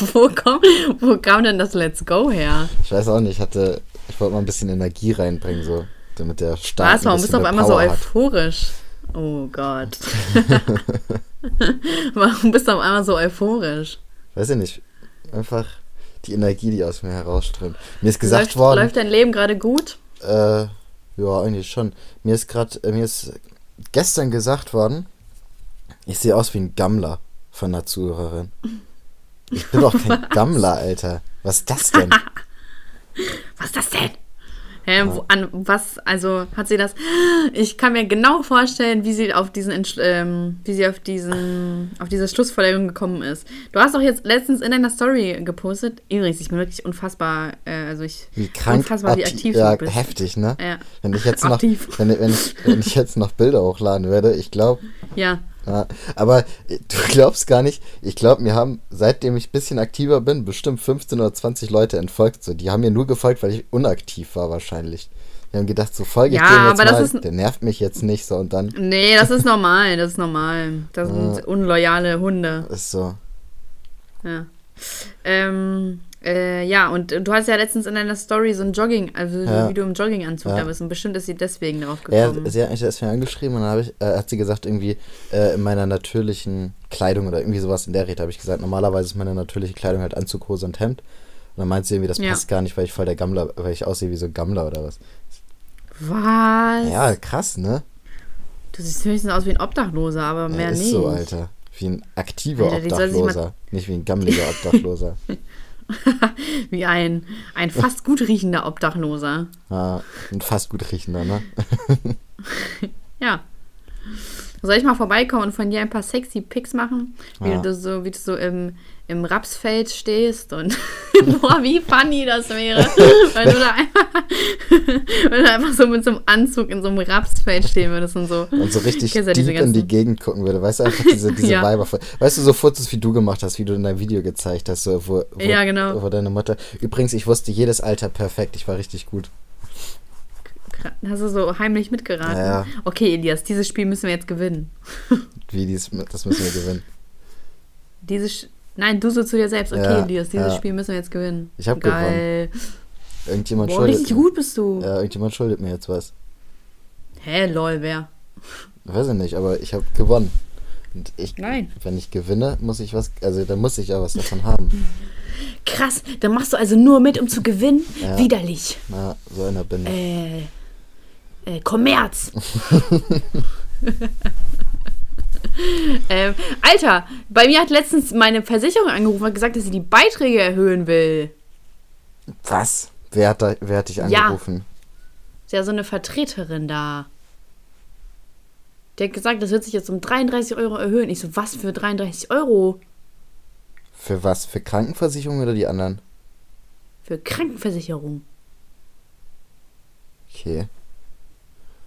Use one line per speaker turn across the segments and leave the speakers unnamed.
wo, komm, wo kam denn das Let's Go her?
Ich weiß auch nicht, ich hatte, ich wollte mal ein bisschen Energie reinbringen, so, damit der Start
Was, warum bist du auf einmal Power so euphorisch? Hat. Oh Gott. warum bist du auf einmal so euphorisch?
Weiß ich nicht. Einfach die Energie, die aus mir herausströmt. Mir ist gesagt
läuft,
worden.
Läuft dein Leben gerade gut?
Äh, ja, eigentlich schon. Mir ist gerade, äh, mir ist gestern gesagt worden, ich sehe aus wie ein Gammler von einer Zuhörerin. Ich bin doch kein Gammler, Alter. Was ist das denn?
Was ist das denn? Hä, ja. an was, also hat sie das, ich kann mir genau vorstellen, wie sie auf diesen, ähm, wie sie auf diesen, auf diese Schlussfolgerung gekommen ist. Du hast doch jetzt letztens in deiner Story gepostet, übrigens, ich bin wirklich unfassbar, äh, also ich,
wie krank,
unfassbar, wie aktiv
ja,
du bist.
heftig, ne?
Ja.
Wenn ich jetzt noch, wenn, wenn, ich, wenn ich jetzt noch Bilder hochladen würde, ich glaube,
ja.
Ja, aber äh, du glaubst gar nicht, ich glaube, mir haben, seitdem ich ein bisschen aktiver bin, bestimmt 15 oder 20 Leute entfolgt. So. Die haben mir nur gefolgt, weil ich unaktiv war wahrscheinlich. Die haben gedacht, so folge ich
ja,
dem jetzt
aber
mal,
das ist,
der nervt mich jetzt nicht so und dann.
Nee, das ist normal, das ist normal. Das sind ja. unloyale Hunde.
Ist so.
Ja. Ähm, äh, ja, und du hast ja letztens in deiner Story so ein Jogging, also
Ja.
wie du im Jogginganzug
Ja.
da bist. Und bestimmt ist sie deswegen darauf
Ja,
gekommen.
sie hat mich mal angeschrieben und dann ich, äh, hat sie gesagt, irgendwie äh, in meiner natürlichen Kleidung oder irgendwie sowas in der Rede habe ich gesagt, normalerweise ist meine natürliche Kleidung halt Anzug, Hose und Hemd. Und dann meint sie irgendwie, das
Ja.
passt gar nicht, weil ich voll der Gammler, weil ich aussehe wie so ein Gammler oder was.
Was?
Ja, krass, ne?
Du siehst höchstens aus wie ein Obdachloser, aber mehr
ja, ist
nicht.
so, Alter. Wie ein aktiver
Alter,
Obdachloser. Nicht wie ein gammeliger Obdachloser.
Wie ein, ein fast gut riechender Obdachloser.
ah, ein fast gut riechender, ne?
Ja. Soll ich mal vorbeikommen und von dir ein paar sexy Pics machen? Wie
Ja.
du so, wie du so im, im Rapsfeld stehst und boah, wie funny das wäre, wenn du da einfach, wenn du einfach so mit so einem Anzug in so einem Rapsfeld stehen würdest und so.
Und so richtig
ja
deep in die Gegend gucken würde. Weißt du, einfach diese, diese
Ja.
Weiber. Weißt du, so Fotos, wie du gemacht hast, wie du in deinem Video gezeigt hast, so, wo, wo,
Ja, genau.
wo deine Mutter. Übrigens, ich wusste jedes Alter perfekt. Ich war richtig gut.
Hast du so heimlich mitgeraten?
Ja, ja.
Okay, Elias, dieses Spiel müssen wir jetzt gewinnen.
Wie dies, das müssen wir gewinnen.
Dieses, nein, du so zu dir selbst. Okay,
Ja,
Elias, dieses
ja.
Spiel müssen wir jetzt gewinnen.
Ich hab
Geil.
Irgendjemand
Boah,
schuldet
richtig
mir.
gut bist du.
Ja, irgendjemand schuldet mir jetzt was.
Hä, lol, wer?
Weiß ich nicht, aber ich habe gewonnen. Und ich,
Nein.
wenn ich gewinne, muss ich was, also dann muss ich ja was davon haben.
Krass, dann machst du also nur mit, um zu gewinnen?
Ja.
Widerlich.
Na, so einer bin ich.
Äh, äh, Kommerz. ähm, Alter, bei mir hat letztens meine Versicherung angerufen und gesagt, dass sie die Beiträge erhöhen will.
Was? Wer hat, da, wer hat dich
Ja.
angerufen?
Ist ja so eine Vertreterin da. Die hat gesagt, das wird sich jetzt um 33 Euro erhöhen. Ich so, was für 33 Euro?
Für was? Für Krankenversicherung oder die anderen?
Für Krankenversicherung.
Okay,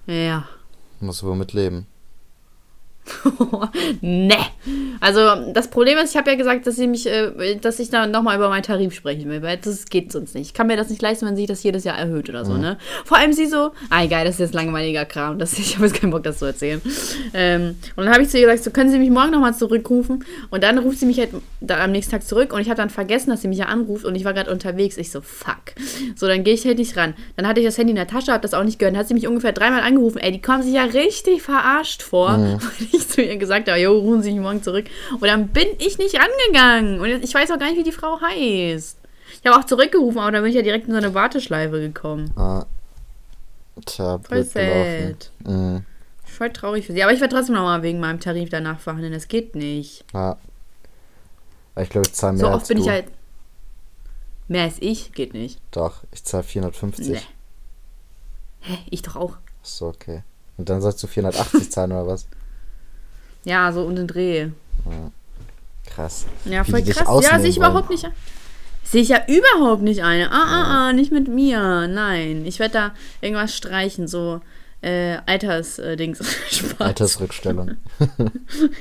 Ja.
muss wohl mit leben.
ne. Also das Problem ist, ich habe ja gesagt, dass sie mich, äh, dass ich da nochmal über meinen Tarif sprechen will, weil das geht sonst nicht. Ich kann mir das nicht leisten, wenn sich das jedes Jahr erhöht oder so, ne? Vor allem sie so, ah egal, das ist jetzt langweiliger Kram, das, ich habe jetzt keinen Bock, das zu erzählen. Ähm, und dann habe ich zu ihr gesagt, so können Sie mich morgen nochmal zurückrufen und dann ruft sie mich halt da am nächsten Tag zurück und ich habe dann vergessen, dass sie mich ja anruft und ich war gerade unterwegs. Ich so, fuck. So, dann gehe ich halt nicht ran. Dann hatte ich das Handy in der Tasche, habe das auch nicht gehört. Dann hat sie mich ungefähr dreimal angerufen. Ey, die kommen sich ja richtig verarscht vor, weil ich zu ihr gesagt habe, jo, rufen Sie mich morgen zurück. Und dann bin ich nicht rangegangen. Und ich weiß auch gar nicht, wie die Frau heißt. Ich habe auch zurückgerufen, aber dann bin ich ja direkt in so eine Warteschleife gekommen.
Ah. Tja,
Voll sad.
Mhm.
Voll traurig für sie. Aber ich werde trotzdem nochmal wegen meinem Tarif danach verhandeln. Das geht nicht.
Ja. Ich glaube, ich zahle mehr
So
als
oft bin
du.
ich halt. Mehr als ich? Geht nicht.
Doch, ich zahle 450.
Nee. Hä? Ich doch auch.
Ist so, okay. Und dann sollst du 480 zahlen oder was?
Ja, so um den Dreh.
Krass.
Ja, voll krass. Ja, sehe ich
wollen.
überhaupt nicht. Sehe ich ja überhaupt nicht eine. Ah, ah, ah, nicht mit mir. Nein. Ich werde da irgendwas streichen. So, äh, Alters-Dings. Spaß.
Altersrückstellung.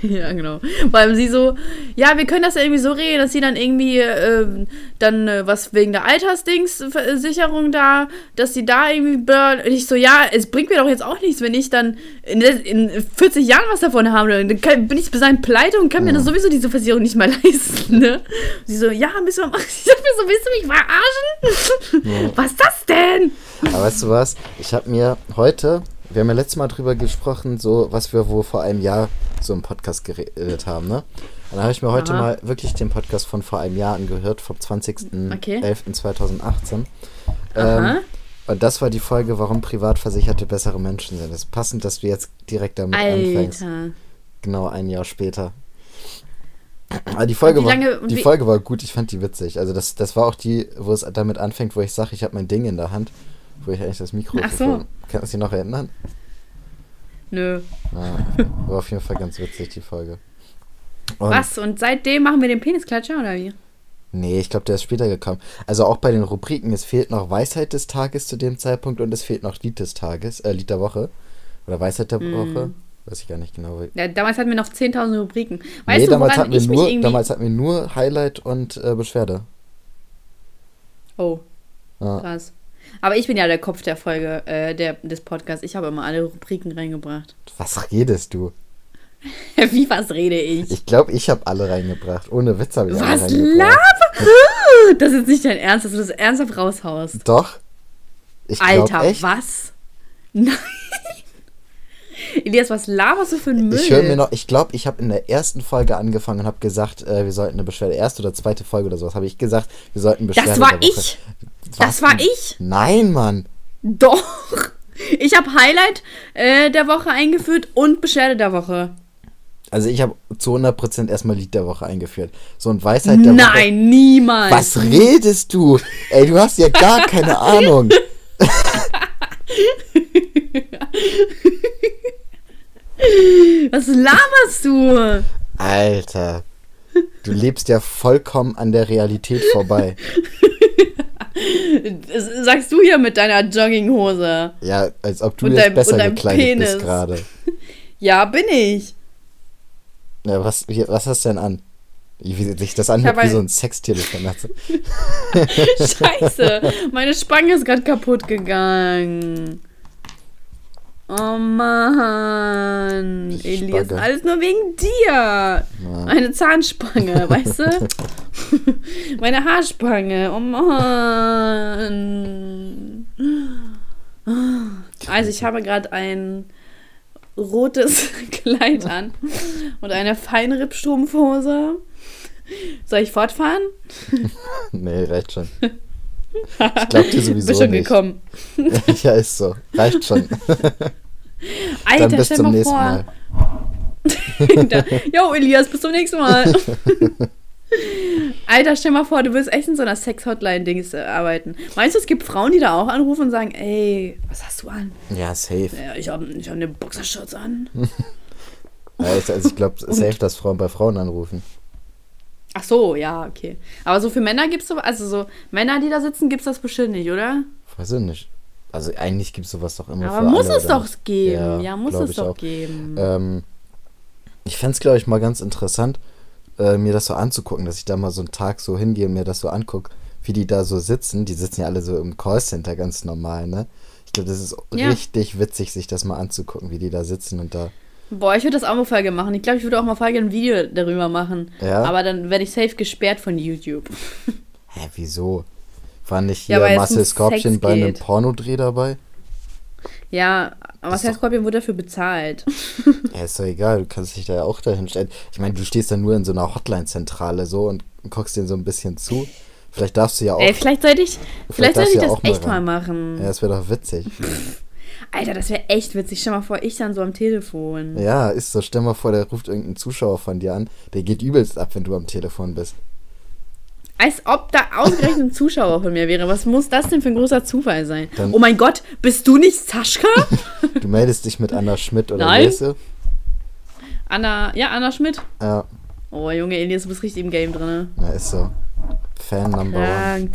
Ja, genau. Weil sie so, ja, wir können das ja irgendwie so regeln, dass sie dann irgendwie ähm, dann äh, was wegen der Altersdings-Sicherung da, dass sie da irgendwie burn. Und ich so, ja, es bringt mir doch jetzt auch nichts, wenn ich dann in, in 40 Jahren was davon habe. Dann kann, bin ich bis dahin pleite und kann mir dann sowieso diese Versicherung nicht mehr leisten, ne? Und sie so, ja, müssen wir machen. Ich sag mir so, willst du mich verarschen? Was ist das denn?
Aber weißt du was? Ich habe mir heute, wir haben ja letztes Mal drüber gesprochen, so was wir wohl vor einem Jahr so im Podcast geredet haben, ne? Und da habe ich mir heute
Aha.
mal wirklich den Podcast von vor einem Jahr angehört, vom 20.11.2018.
Aha.
Ähm, und das war die Folge, warum Privatversicherte bessere Menschen sind. Es ist passend, dass du jetzt direkt damit anfängst.
Alter.
Genau ein Jahr später. Aber die Folge,
lange-
war, die Folge war gut, ich fand die witzig. Also das, das war auch die, wo es damit anfängt, wo ich sage, ich habe mein Ding in der Hand, wo ich eigentlich das Mikro
Ach so.
Kannst du dich noch erinnern?
Nö.
Ja, war auf jeden Fall ganz witzig, die Folge. Und
Was? Und seitdem machen wir den Penisklatscher, oder wie?
Nee, ich glaube, der ist später gekommen. Also auch bei den Rubriken, es fehlt noch Weisheit des Tages zu dem Zeitpunkt und es fehlt noch Lied des Tages, äh, Lied der Woche. Oder Weisheit der
Mhm.
Woche. Weiß ich gar nicht genau.
Ja, damals hatten wir noch 10.000 Rubriken. Weißt
nee,
du,
damals hatten, wir nur,
irgendwie...
damals hatten wir nur Highlight und äh, Beschwerde.
oh,
Ja.
krass. Aber ich bin ja der Kopf der Folge, äh, der, des Podcasts. Ich habe immer alle Rubriken reingebracht.
Was redest du?
Wie, was rede ich?
Ich glaube, ich habe alle reingebracht. Ohne Witz habe ich alle
was
reingebracht.
laber? Das ist nicht dein Ernst, dass du das ernsthaft raushaust.
Doch. Ich
Alter,
echt.
was? Nein. Elias, was laberst du für ein Müll?
Ich höre mir noch, ich glaube, ich habe in der ersten Folge angefangen und habe gesagt, äh, wir sollten eine Beschwerde, erste oder zweite Folge oder sowas, habe ich gesagt, wir sollten Beschwerde
das war ich. Das war ich.
Nein, Mann.
Doch. Ich habe Highlight äh, der Woche eingeführt und Beschwerde der Woche.
Also ich habe zu 100% erstmal Lied der Woche eingeführt. So ein Weisheit der Woche.
Nein, niemals.
Was redest du? Ey, du hast ja gar keine Ahnung.
Was laberst du?
Alter. Du lebst ja vollkommen an der Realität vorbei.
Das sagst du hier mit deiner Jogginghose.
Ja, als ob du
Und
jetzt
dein-
besser gekleidet
Penis.
bist gerade.
Ja, bin ich.
Ja, was, was hast du denn an? Wie sich das anhört wie so ein Sextelefon. Also,
Scheiße. Meine Spange ist gerade kaputt gegangen. Oh Mann. Elias,
Spange.
alles nur wegen dir. Meine Zahnspange, weißt du? Meine Haarspange. Oh Mann. Also ich habe gerade ein rotes Kleid an und eine Feinrippstrumpfhose. Soll ich fortfahren?
nee, reicht schon. Ich glaub dir sowieso
Bist schon
nicht.
gekommen.
ja, ist so. Reicht schon.
Alter,
Dann bis
stell
zum
mal
nächsten
vor.
Mal.
Jo, Elias, bis zum nächsten Mal. Alter, stell mal vor, du willst echt in so einer Sex-Hotline-Dings äh, arbeiten. Meinst du, es gibt Frauen, die da auch anrufen und sagen, ey, was hast du an?
Ja, safe.
Ja, ich habe ich hab eine Boxershorts an.
Ja, ich- also ich glaube, safe, dass Frauen bei Frauen anrufen.
Ach so, ja, okay. Aber so für Männer gibt's so, also so Männer, die da sitzen, gibt's das bestimmt nicht, oder?
Weiß ich nicht. Also eigentlich gibt es sowas doch immer
Aber muss
alle,
es
oder
doch geben.
Ja,
Ja, muss es
ich
doch
auch.
geben.
Ähm, ich fände es, glaube ich, mal ganz interessant, äh, mir das so anzugucken, dass ich da mal so einen Tag so hingehe und mir das so angucke, wie die da so sitzen. Die sitzen ja alle so im Callcenter ganz normal, ne? Ich glaube, das ist
Ja.
richtig witzig, sich das mal anzugucken, wie die da sitzen und da.
Boah, ich würde das auch mal Folge machen. Ich glaube, ich würde auch mal Folge ein Video darüber machen.
Ja?
Aber dann werde ich safe gesperrt von YouTube.
Hä, wieso? War nicht
Ja,
hier
es
Marcel Scorpion bei einem. Pornodreh dabei?
Ja, aber Marcel Scorpion wurde dafür bezahlt.
Ja, ist doch egal, du kannst dich da ja auch dahin stellen. Ich meine, du stehst da nur in so einer Hotline-Zentrale so und guckst denen so ein bisschen zu. Vielleicht darfst du ja auch.
Ey, vielleicht sollte ich, vielleicht
darfst
sollte ich
ja
das
auch mal
echt mal
ran.
machen.
Ja, das wäre doch witzig.
Alter, das wäre echt witzig. Stell mal vor, ich dann so am Telefon.
Ja, ist so. Stell mal vor, der ruft irgendein Zuschauer von dir an. Der geht übelst ab, wenn du am Telefon bist.
Als ob da ausgerechnet ein Zuschauer von mir wäre. Was muss das denn für ein großer Zufall sein?
Dann-
oh mein Gott, bist du nicht Saschka?
Du meldest dich mit Anna Schmidt oder
Nein.
Lese.
Anna, ja, Anna Schmidt.
Ja,
Oh, Junge, Elias, du bist richtig im Game drin.
na, ist so. Fan Number One.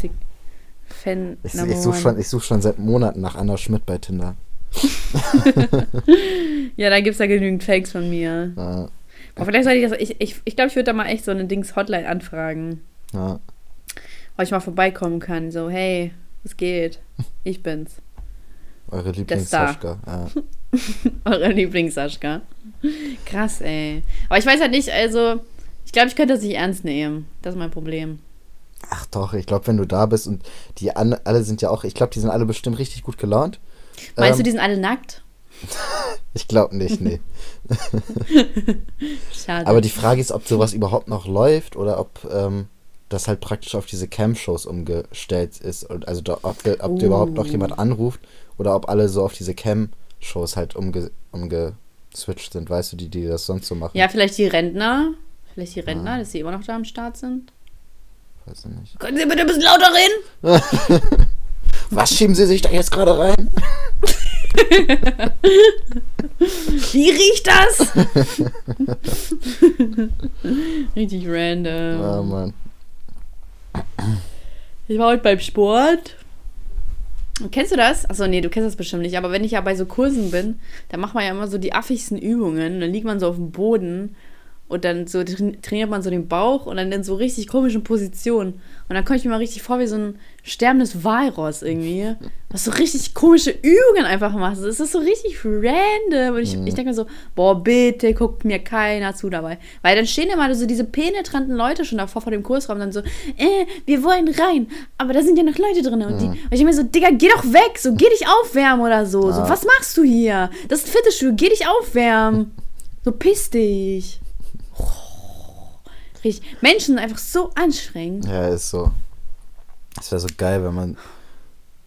Fan
Ich,
number
ich suche
one.
schon, ich such schon seit Monaten nach Anna Schmidt bei Tinder.
ja, da gibt es ja genügend Fakes von mir.
Ja,
Aber vielleicht sollte ich das. Ich glaube, ich, ich, glaub, ich würde da mal echt so eine Dings-Hotline anfragen.
ja.
Ich mal vorbeikommen kann. So, hey, es geht. Ich bin's.
Eure. Lieblings-Saschka. Ja.
Eure Lieblings-Saschka. Krass, ey. Aber ich weiß halt nicht, also. Ich glaube, ich könnte das nicht ernst nehmen. Das ist mein Problem.
Ach doch, ich glaube, wenn du da bist und die an, alle sind ja auch, ich glaube, die sind alle bestimmt richtig gut gelaunt.
Meinst
Ähm,
du, die sind alle nackt?
Ich glaube nicht, nee.
Schade.
Aber die Frage ist, ob sowas überhaupt noch läuft oder ob ähm, das halt praktisch auf diese Cam-Shows umgestellt ist. Und also da, ob, ob dir überhaupt noch
Uh.
jemand anruft oder ob alle so auf diese Cam-Shows halt umge, umgeswitcht sind, weißt du, die, die das sonst so machen.
ja, vielleicht die Rentner. Vielleicht die
Ah.
Rentner, dass sie immer noch da am Start sind.
Weiß ich nicht.
Können Sie bitte ein bisschen lauter reden?
Was schieben Sie sich da jetzt gerade rein?
Wie riecht das? Richtig random.
Ja, Mann.
Ich war heute beim Sport. Kennst du das? Achso, nee, du kennst das bestimmt nicht. Aber wenn ich ja bei so Kursen bin, dann macht man ja immer so die affigsten Übungen. Dann liegt man so auf dem Boden und dann so tra- trainiert man so den Bauch und dann in so richtig komischen Positionen. Und dann komme ich mir mal richtig vor wie so ein sterbendes Walross irgendwie. Was so richtig komische Übungen einfach macht. Es ist so richtig random. Und ich, ich denke mir so, boah, bitte guckt mir keiner zu dabei. Weil dann stehen immer so diese penetranten Leute schon davor vor dem Kursraum und dann so, äh, wir wollen rein, aber da sind ja noch Leute drin. Und, die, und ich denke mir so, Digga, geh doch weg, so geh dich aufwärmen oder so. so
Ja.
was machst du hier? Das ist ein Fitnessstudio, geh dich aufwärmen. So piss dich. Richtig. Menschen sind einfach so anstrengend.
Ja, ist so. Es wäre so geil, wenn man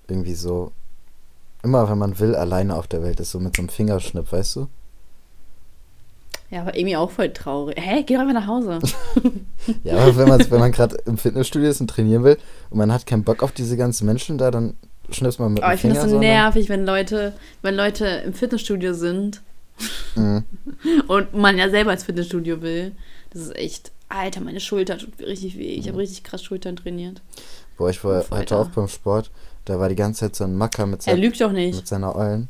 irgendwie so immer, wenn man will, alleine auf der Welt ist, so mit so einem Fingerschnipp, weißt du?
Ja, aber irgendwie auch voll traurig. Hä, geh doch einfach nach Hause.
Ja, aber wenn man, wenn man gerade im Fitnessstudio ist und trainieren will und man hat keinen Bock auf diese ganzen Menschen da, dann schnippst man mit
Aber
dem
ich finde
Finger
das so
ne?
nervig, wenn Leute, wenn Leute im Fitnessstudio sind
Mhm.
und man ja selber ins Fitnessstudio will. Das ist echt, Alter, meine Schulter tut richtig weh. Ich habe richtig krass Schultern trainiert.
Boah, ich war
Alter.
heute auch beim Sport, da war die ganze Zeit so ein Macker mit,
Er
sein,
lügt doch nicht.
mit seiner Eulen.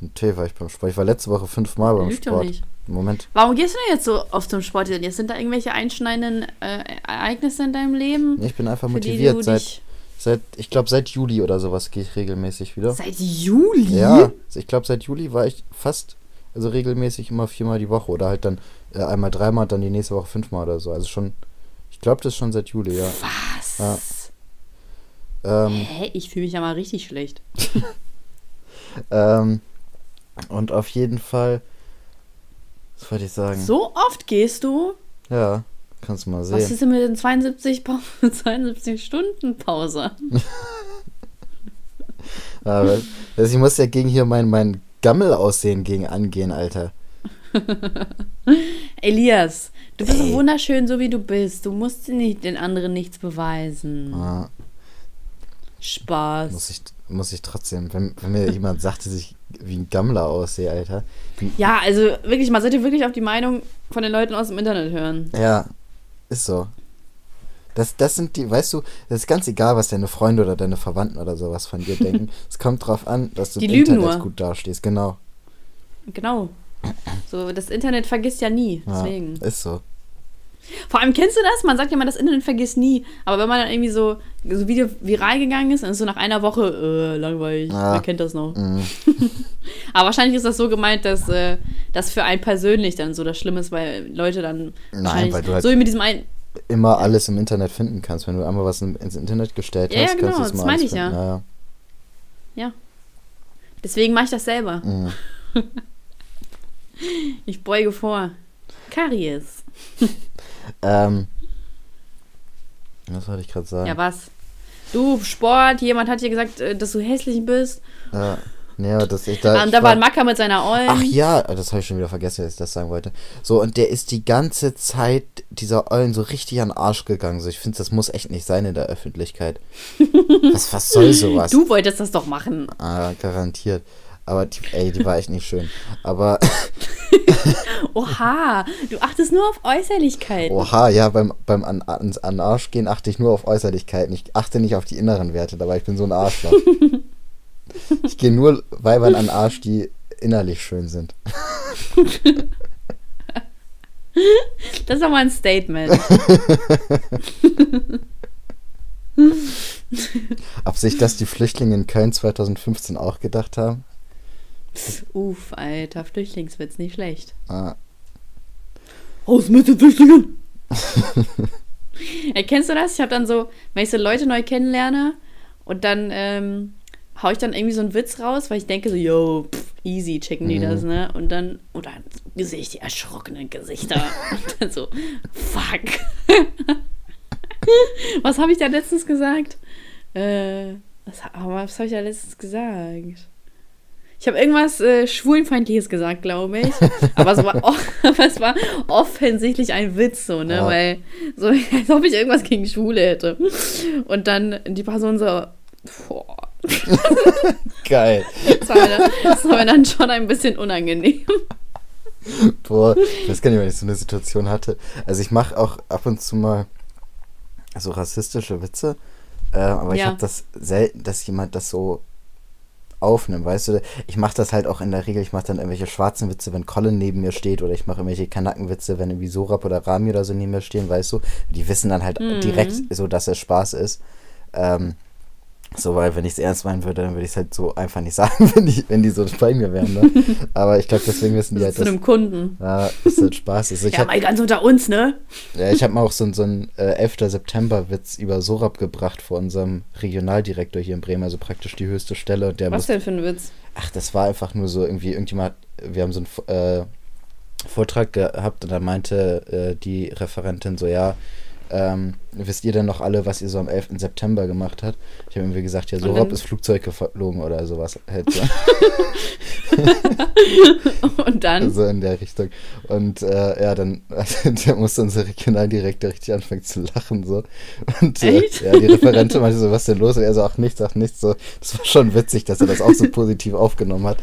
Natürlich war ich beim Sport. Ich war letzte Woche fünfmal
Er
beim
lügt doch
Sport.
nicht.
Moment.
Warum gehst du denn jetzt so oft zum Sport? Jetzt sind da irgendwelche einschneidenden äh, Ereignisse in deinem Leben?
Ich bin einfach motiviert. Seit, seit, ich glaube, seit Juli oder sowas gehe ich regelmäßig wieder.
seit Juli?
Ja, ich glaube, seit Juli war ich fast, also regelmäßig immer viermal die Woche oder halt dann äh, einmal dreimal dann die nächste Woche fünfmal oder so. Also schon, ich glaube, das ist schon seit Juli, ja.
Was?
Ähm,
Hä? Ich fühle mich ja mal richtig schlecht.
ähm, und auf jeden Fall, was wollte ich sagen?
So oft gehst du?
Ja, kannst du mal
Was
sehen.
ist denn mit den 72, Pa- 72 Stunden Pause?
Aber, also ich muss ja gegen hier mein, mein Gammel-Aussehen gegen angehen, Alter.
Elias, du bist
Ey.
wunderschön, so wie du bist. Du musst nicht den anderen nichts beweisen.
Ja,
Spaß.
muss ich, muss ich trotzdem, wenn, wenn mir jemand sagt, dass ich wie ein Gammler aussehe, Alter.
Ja, also wirklich, man sollte wirklich auf die Meinung von den Leuten aus dem Internet hören.
Ja, ist so. Das, das sind die, weißt du, das ist ganz egal, was deine Freunde oder deine Verwandten oder sowas von dir denken. Es kommt drauf an, dass du
Die
im Internet
nur.
gut dastehst, genau.
Genau. So, das Internet vergisst ja nie.
Ja,
Deswegen.
ist so.
Vor allem kennst du das? Man sagt ja immer, das Internet vergisst nie. Aber wenn man dann irgendwie so, so Video viral gegangen ist, dann ist so nach einer Woche, äh, langweilig,
Ja.
wer kennt das noch?
Mhm.
Aber wahrscheinlich ist das so gemeint, dass äh, das für einen persönlich dann so das Schlimme ist, weil Leute dann
Nein, weil du halt
so wie mit diesem einen,
immer alles im Internet finden kannst. Wenn du einmal was in- ins Internet gestellt
Ja, ja,
hast,
genau,
kannst du es
das
mal
meine
alles
ich ja.
finden. Ja,
deswegen mache ich das selber.
ja. Mhm.
Ich beuge vor. Karies.
Ähm, was wollte ich gerade sagen?
Ja, was? Du, Sport, jemand hat dir gesagt, äh, dass du hässlich bist.
Ja, aber das ich da.
Und da war ein Macker mit seiner Eulen.
Ach ja, das habe ich schon wieder vergessen, dass ich das sagen wollte. So, und der ist die ganze Zeit dieser Eulen so richtig an den Arsch gegangen. So, ich finde, das muss echt nicht sein in der Öffentlichkeit. was, was soll sowas?
Du wolltest das doch machen.
Ah, garantiert. Aber die, ey, die war echt nicht schön. Aber,
Oha, du achtest nur auf Äußerlichkeiten.
oha, ja, beim, beim an, an, an Arsch gehen achte ich nur auf Äußerlichkeiten. Ich achte nicht auf die inneren Werte, dabei ich bin so ein Arschloch. Ich gehe nur Weibern an Arsch, die innerlich schön sind.
Das ist doch mal ein Statement.
Ob sich das die Flüchtlinge in Köln 2015 auch gedacht haben?
Uff, alter, Flüchtlingswitz, nicht schlecht.
Ah.
Raus mit den Flüchtlingen! Erkennst du das? Ich habe dann so, wenn ich so Leute neu kennenlerne und dann ähm, hau ich dann irgendwie so einen Witz raus, weil ich denke so, yo, pff, easy checken die
Mhm.
das, ne? Und dann, und dann sehe ich die erschrockenen Gesichter. und dann so, fuck. was habe ich da letztens gesagt? Äh, was, was habe ich da letztens gesagt? Ich habe irgendwas äh, Schwulenfeindliches gesagt, glaube ich. Aber es, war, aber es war offensichtlich ein Witz, so, ne?
Ja.
Weil, so, als ob ich irgendwas gegen Schwule hätte. Und dann die Person so, boah,
Geil.
das war, mir dann, das war mir dann schon ein bisschen unangenehm.
Boah, ich weiß gar nicht, wenn ich so eine Situation hatte. Also ich mache auch ab und zu mal so rassistische Witze, äh, aber ich
Ja.
habe das selten, dass jemand das so aufnimmt, weißt du? Ich mache das halt auch in der Regel, ich mache dann irgendwelche schwarzen Witze, wenn Colin neben mir steht oder ich mache irgendwelche Kanackenwitze, wenn irgendwie Sorab oder Rami oder so neben mir stehen, weißt du? Die wissen dann halt
Mhm.
direkt so, dass es Spaß ist. Ähm, so, weil wenn ich es ernst meinen würde, dann würde ich es halt so einfach nicht sagen, wenn die, wenn die so bei mir wären. Ne? Aber ich glaube, deswegen wissen die halt,
Zu einem Kunden.
ja, das halt Spaß ist. Ich
Ja,
hab,
mal ganz unter uns, ne?
ja, ich habe mal auch so, so einen äh, 11. September-Witz über Sorab gebracht vor unserem Regionaldirektor hier in Bremen, also praktisch die höchste Stelle. Und der
Was
muss,
denn für ein Witz?
ach, das war einfach nur so irgendwie, irgendjemand, wir haben so einen äh, Vortrag gehabt und da meinte äh, die Referentin so, ja, ähm, wisst ihr denn noch alle, was ihr so am 11. September gemacht habt? Ich habe irgendwie gesagt, ja, Sorab
dann-
ist Flugzeug geflogen oder sowas. Halt so.
Und dann?
So in der Richtung. Und äh, ja, dann der musste unser Regionaldirektor richtig anfangen zu lachen. so Und äh, ja, die Referentin meinte so, was ist denn los? Und er so, ach nichts, ach nichts. So, das war schon witzig, dass er das auch so positiv aufgenommen hat.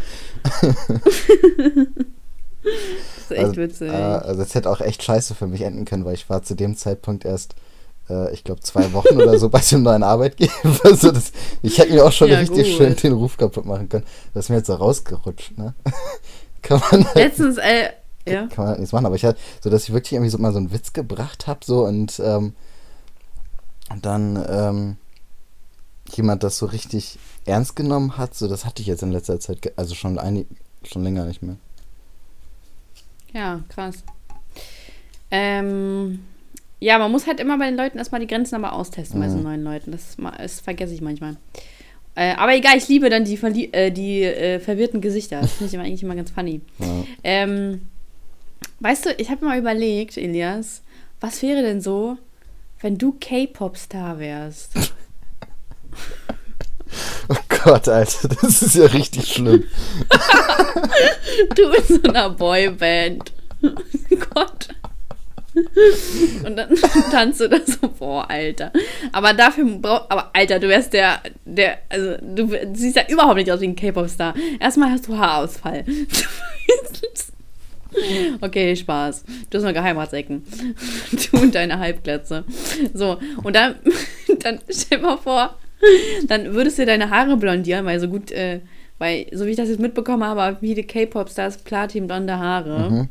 Ist echt
also,
witzig.
Äh, also es hätte auch echt scheiße für mich enden können, weil ich war zu dem Zeitpunkt erst, äh, ich glaube, zwei Wochen oder so bei dem neuen Arbeitgeber. Also das, ich hätte mir auch schon
Ja,
richtig
gut.
schön den Ruf kaputt machen können. Das ist mir jetzt so rausgerutscht, ne? Kann man halt
Letztens, äh, ja.
kann man halt nichts machen. Aber ich hatte, so dass ich wirklich irgendwie so mal so einen Witz gebracht habe, so und ähm, und dann ähm, jemand das so richtig ernst genommen hat, so das hatte ich jetzt in letzter Zeit, also schon einig, schon länger nicht mehr.
Ja, krass. Ähm, ja, man muss halt immer bei den Leuten erstmal die Grenzen aber austesten, bei so
Mhm.
neuen Leuten. Das, das vergesse ich manchmal. Äh, aber egal, ich liebe dann die, verli äh, die äh, verwirrten Gesichter. Das finde ich immer, eigentlich immer ganz funny.
Ja.
Ähm, weißt du, ich habe mal überlegt, Elias, was wäre denn so, wenn du K-Pop-Star wärst?
Oh Gott, Alter, das ist ja richtig schlimm.
Du in so einer Boyband. Gott. Und dann tanzt du da so, boah, Alter. Aber dafür brauch, aber Alter, du wärst der, der, also du siehst ja überhaupt nicht aus wie ein K-Pop-Star. Erstmal hast du Haarausfall. Okay, Spaß. Du hast noch Geheimratsecken. Du und deine Halbglatze. So, und dann, dann stell mal vor, dann würdest du deine Haare blondieren, weil so gut, äh, weil, so wie ich das jetzt mitbekommen habe, viele K-Pop-Stars platinblonde Haare.
Mhm.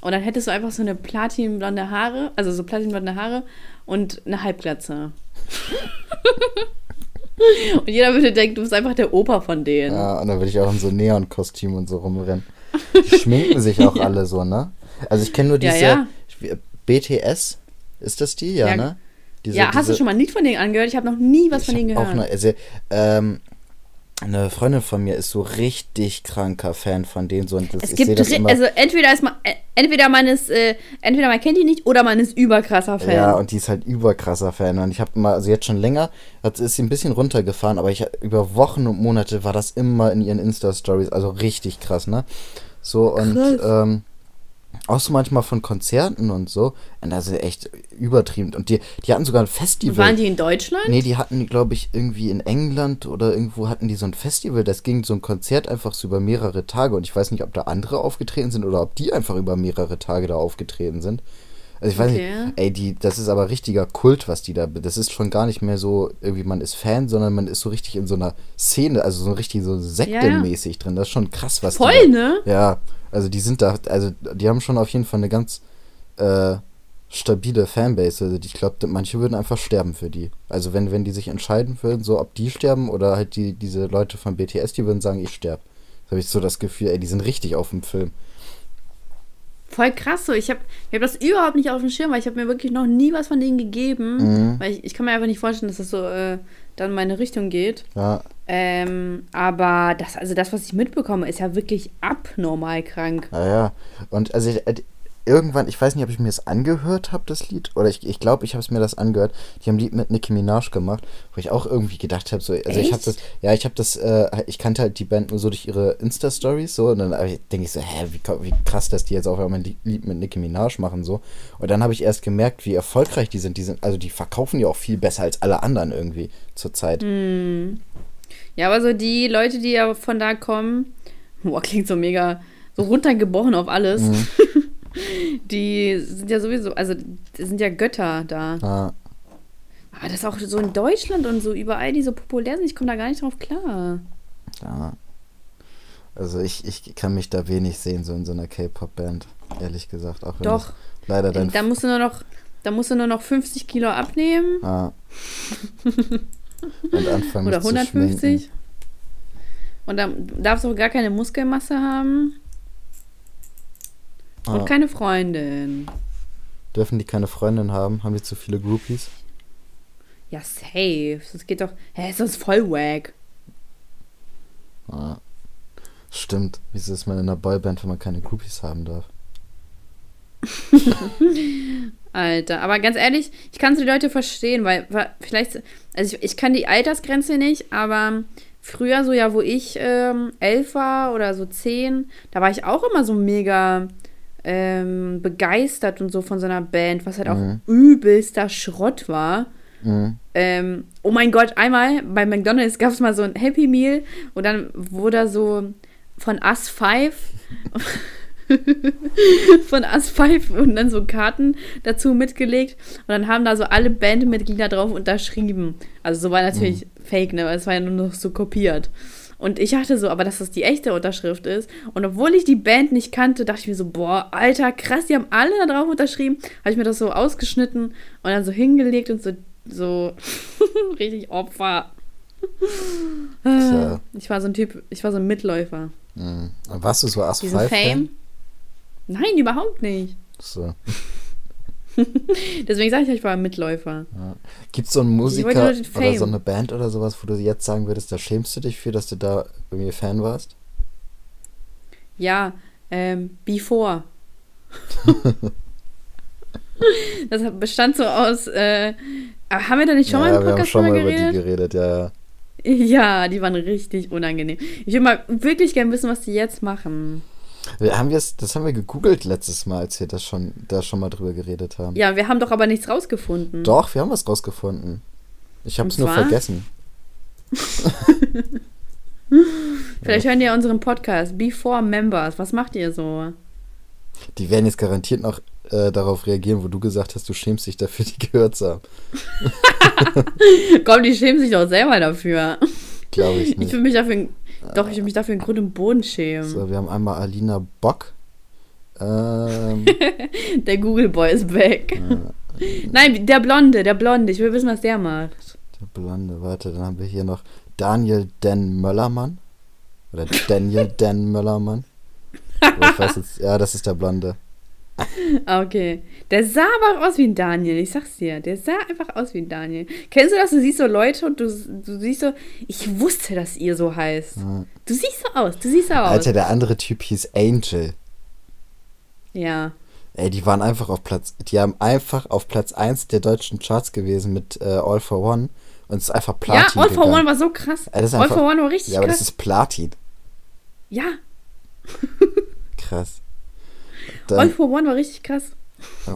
Und dann hättest du einfach so eine platinblonde Haare, also so platinblonde Haare und eine Halbglatze. und jeder würde denken, du bist einfach der Opa von denen.
Ja, und dann würde ich auch in so Neon-Kostüm und so rumrennen. Die schminken sich auch alle so, ne? Also ich kenne nur
Ja,
diese
ja.
BTS, ist das die? Ja,
Ja.
ne? Diese,
ja, hast du
diese-
schon mal ein Lied von denen angehört? Ich habe noch nie was von denen
hab auch
gehört.
eine, also, ähm, eine Freundin von mir ist so richtig kranker Fan von denen so und das,
Es gibt,
das immer.
also entweder ist man, äh, entweder man ist, äh, entweder man kennt die nicht oder man ist überkrasser Fan.
Ja, und die ist halt überkrasser Fan. Und ich habe mal, also jetzt schon länger, hat, ist sie ein bisschen runtergefahren, aber ich über Wochen und Monate war das immer in ihren Insta-Stories, also richtig krass, ne? So und ähm, auch so manchmal von Konzerten und so. Und also echt übertrieben. Und die, die hatten sogar ein Festival.
Waren die in Deutschland?
Nee, die hatten, glaube ich, irgendwie in England oder irgendwo hatten die so ein Festival. Das ging so ein Konzert einfach so über mehrere Tage. Und ich weiß nicht, ob da andere aufgetreten sind oder ob die einfach über mehrere Tage da aufgetreten sind. Also ich weiß
Okay.
nicht, ey, die, das ist aber richtiger Kult, was die da, das ist schon gar nicht mehr so, irgendwie man ist Fan, sondern man ist so richtig in so einer Szene, also so richtig so sektenmäßig drin. Das ist schon krass, was
Voll,
die da,
ne?
Ja, also die sind da, also die haben schon auf jeden Fall eine ganz äh, stabile Fanbase. Also ich glaube, manche würden einfach sterben für die. Also wenn, wenn die sich entscheiden würden, so ob die sterben oder halt die, diese Leute von BTS, die würden sagen, ich sterbe. Da habe ich so das Gefühl, ey, die sind richtig auf dem Film.
Voll krass so. Ich habe ich hab das überhaupt nicht auf dem Schirm, weil ich habe mir wirklich noch nie was von denen gegeben.
Mhm.
Weil ich, ich kann mir einfach nicht vorstellen, dass das so äh, dann in meine Richtung geht.
Ja,
Ähm, aber das, also das, was ich mitbekomme, ist ja wirklich abnormal krank.
naja. Und also ich, äh, irgendwann, ich weiß nicht, ob ich mir das angehört habe, das Lied, oder ich glaube, ich, glaub, ich habe es mir das angehört. Die haben ein Lied mit Nicki Minaj gemacht, wo ich auch irgendwie gedacht habe, so, also ich habe
Echt?
das, ja, ich habe das, äh, ich kannte halt die Band nur so durch ihre Insta-Stories, so, und dann denke ich so, hä, wie, wie krass, dass die jetzt auf einmal ein Lied mit Nicki Minaj machen, so. Und dann habe ich erst gemerkt, wie erfolgreich die sind. Die sind, also die verkaufen ja auch viel besser als alle anderen irgendwie zurzeit.
Hm. Ja, aber so die Leute, die ja von da kommen, boah, klingt so mega, so runtergebrochen auf alles.
Mhm.
die sind ja sowieso, also sind ja Götter da.
Ja.
Aber das auch so in Deutschland und so überall, die so populär sind, ich komme da gar nicht drauf klar.
Ja. Also ich, ich kann mich da wenig sehen, so in so einer K-Pop-Band, ehrlich gesagt. Auch wenn
Doch.
leider dann.
Da musst du nur noch, da musst du nur noch 50 Kilo abnehmen.
Ah. Und anfangen
Oder
mich zu
150.
schminken.
Und dann darfst du auch gar keine Muskelmasse haben.
Ah.
Und keine Freundin.
Dürfen die keine Freundin haben? Haben die zu viele Groupies?
Ja, safe. Das geht doch. Hä, ist das voll wack.
Ah. Stimmt. Wieso ist man in einer Boyband, wenn man keine Groupies haben darf?
Alter, aber ganz ehrlich, ich kann so die Leute verstehen, weil, weil vielleicht, also ich, ich kann die Altersgrenze nicht, aber früher so ja, wo ich ähm, elf war oder so zehn, da war ich auch immer so mega ähm, begeistert und so von so einer Band, was halt auch
Mhm.
übelster Schrott war.
Mhm.
Ähm, oh mein Gott, einmal bei McDonalds gab es mal so ein Happy Meal und dann wurde so von Us 5 von Us 5 und dann so Karten dazu mitgelegt und dann haben da so alle Bandmitglieder drauf unterschrieben. Also so war natürlich fake, ne? weil es war ja nur noch so kopiert. Und ich dachte so, aber dass das die echte Unterschrift ist. Und obwohl ich die Band nicht kannte, dachte ich mir so, boah, Alter, krass, die haben alle da drauf unterschrieben. Habe ich mir das so ausgeschnitten und dann so hingelegt und so, so richtig Opfer.
Tja.
Ich war so ein Typ, ich war so ein Mitläufer.
Mhm. Warst du so As 5
Fame? Nein, überhaupt nicht.
So.
Deswegen sage ich, ja, ich war ein Mitläufer.
Gibt es so einen Musiker oder so eine Band oder sowas, wo du jetzt sagen würdest, da schämst du dich für, dass du da irgendwie Fan warst?
Ja, ähm, Before. das bestand so aus, äh, haben wir da nicht schon mal
ja,
im
wir haben
Podcast
schon mal über
geredet?
die geredet, ja, ja.
Ja, die waren richtig unangenehm. Ich will mal wirklich gerne wissen, was die jetzt machen.
Haben wir's, das haben wir gegoogelt letztes Mal, als wir das schon, da schon mal drüber geredet haben.
Ja, wir haben doch aber nichts rausgefunden.
Doch, wir haben was rausgefunden. Ich hab's
Und
nur vergessen.
Vielleicht hören die ja unseren Podcast. Before Members. Was macht ihr so?
Die werden jetzt garantiert noch äh, darauf reagieren, wo du gesagt hast, du schämst dich dafür, die gehört zu haben.
Komm, die schämen sich doch selber dafür.
Glaube ich
Ich
nicht.
will mich dafür, doch, ich will mich dafür in Grund und Boden schämen.
So, wir haben einmal Alina Bock. Ähm,
Der Google Boy ist weg. Nein, der Blonde, der Blonde. Ich will wissen, was der macht.
der Blonde, warte, dann haben wir hier noch Daniel Den Möllermann. Oder Daniel Den Möllermann. Aber ich weiß jetzt, ja, das ist der Blonde.
Okay. Der sah aber auch aus wie ein Daniel. Ich sag's dir. Der sah einfach aus wie ein Daniel. Kennst du das? Du siehst so Leute und du, du siehst so, ich wusste, dass ihr so heißt.
Ja.
Du siehst so aus. Du siehst so aus.
Alter, der andere Typ hieß Angel.
Ja.
Ey, die waren einfach auf Platz, die haben einfach auf Platz 1 der deutschen Charts gewesen mit äh, All for One und es ist einfach Platin
ja, All for
gegangen.
One war so krass.
Ey, ist
All
einfach-
for One war richtig
Ja, aber
krass.
das ist Platin.
ja,
Krass.
All
Dann
for One war richtig krass.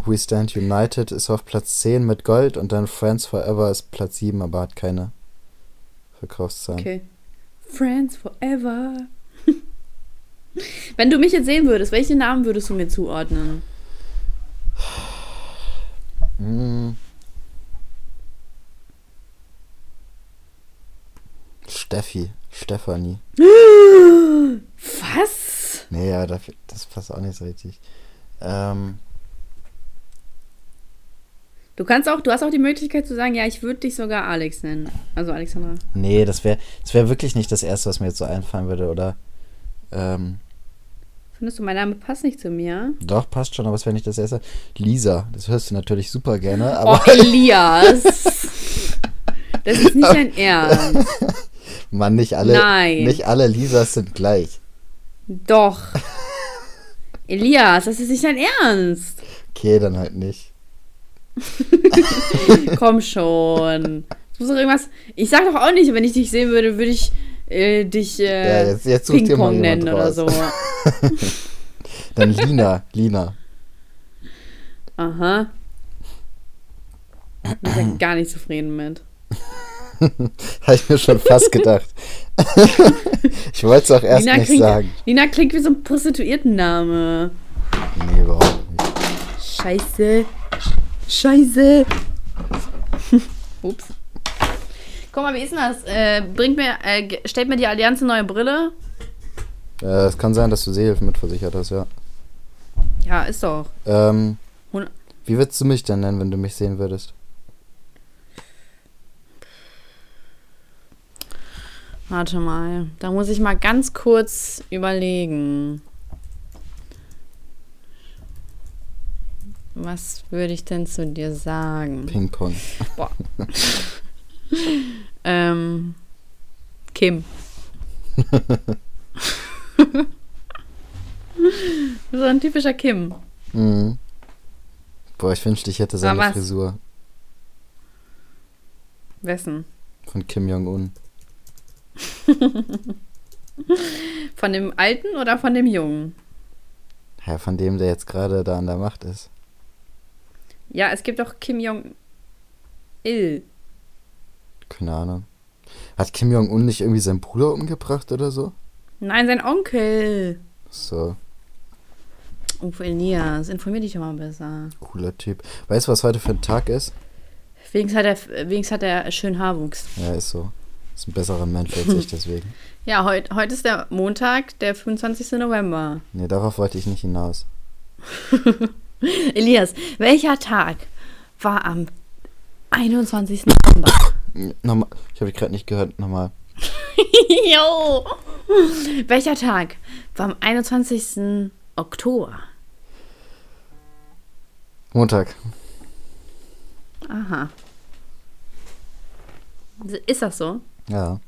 We Stand United ist auf Platz 10 mit Gold und dann Friends Forever ist Platz 7, aber hat keine Verkaufszahlen.
Okay. Friends forever. Wenn du mich jetzt sehen würdest, welche Namen würdest du mir zuordnen?
Hm. Steffi. Stefanie.
Was?
Nee, das passt auch nicht so richtig. Ähm,
Du kannst auch, du hast auch die Möglichkeit zu sagen, ja, ich würde dich sogar Alex nennen. Also Alexandra.
nee, das wäre das wär wirklich nicht das Erste, was mir jetzt so einfallen würde, oder? Ähm,
Findest du, mein Name passt nicht zu mir?
doch, passt schon, aber es wäre nicht das Erste. Lisa, das hörst du natürlich super gerne,
Oh,
aber
Elias. Das ist nicht dein Ernst.
Mann, nicht alle,
Nein.
nicht alle Lisas sind gleich.
Doch. Elias, das ist nicht dein Ernst.
Okay, dann halt nicht.
Komm schon. Es muss doch irgendwas. Ich sag doch auch nicht, wenn ich dich sehen würde, würde ich äh, dich äh,
Ja, jetzt- jetzt
Ping-Pong
jemand
nennen oder so.
Dann Lina, Lina.
Aha. Bin ich ja gar nicht zufrieden mit.
Habe ich mir schon fast gedacht. ich wollte es auch erst
Lina
nicht
klingt,
sagen.
Lina klingt wie so ein Prostituiertenname.
Nee, überhaupt nicht.
Scheiße. Scheiße. Ups. Guck mal, wie ist denn das? Äh, bringt mir, äh, stellt mir die Allianz eine neue Brille?
Äh, es kann sein, dass du Seehilfe mitversichert hast, ja.
Ja, ist doch.
Ähm, wie würdest du mich denn nennen, wenn du mich sehen würdest?
Warte mal. Da muss ich mal ganz kurz überlegen. Was würde ich denn zu dir sagen?
Ping-Pong.
Boah. ähm, Kim. so ein typischer Kim.
Mhm. Boah, ich wünschte, ich hätte seine? Frisur
Wessen?
von Kim Jong-un.
Von dem Alten oder von dem Jungen?
Ja, von dem, der jetzt gerade da an der Macht ist.
Ja, es gibt auch Kim Jong-il.
Keine Ahnung. Hat Kim Jong-un nicht irgendwie seinen Bruder umgebracht oder so?
Nein, sein Onkel.
So,
Oh, Elias, informier dich doch mal besser.
cooler Typ. Weißt du, was heute für ein Tag ist?
Wenigstens hat er, wenigstens hat er schön Haarwuchs.
Ja, ist so. Ist ein besserer Mensch als ich deswegen.
Ja, heute heut ist der Montag, der 25. November.
Nee, darauf wollte ich nicht hinaus.
Elias, welcher Tag war am 21. November?
Nochmal, ich habe dich gerade nicht gehört. Nochmal.
Jo! Welcher Tag war am 21. Oktober?
Montag.
Aha. Ist das so?
Ja.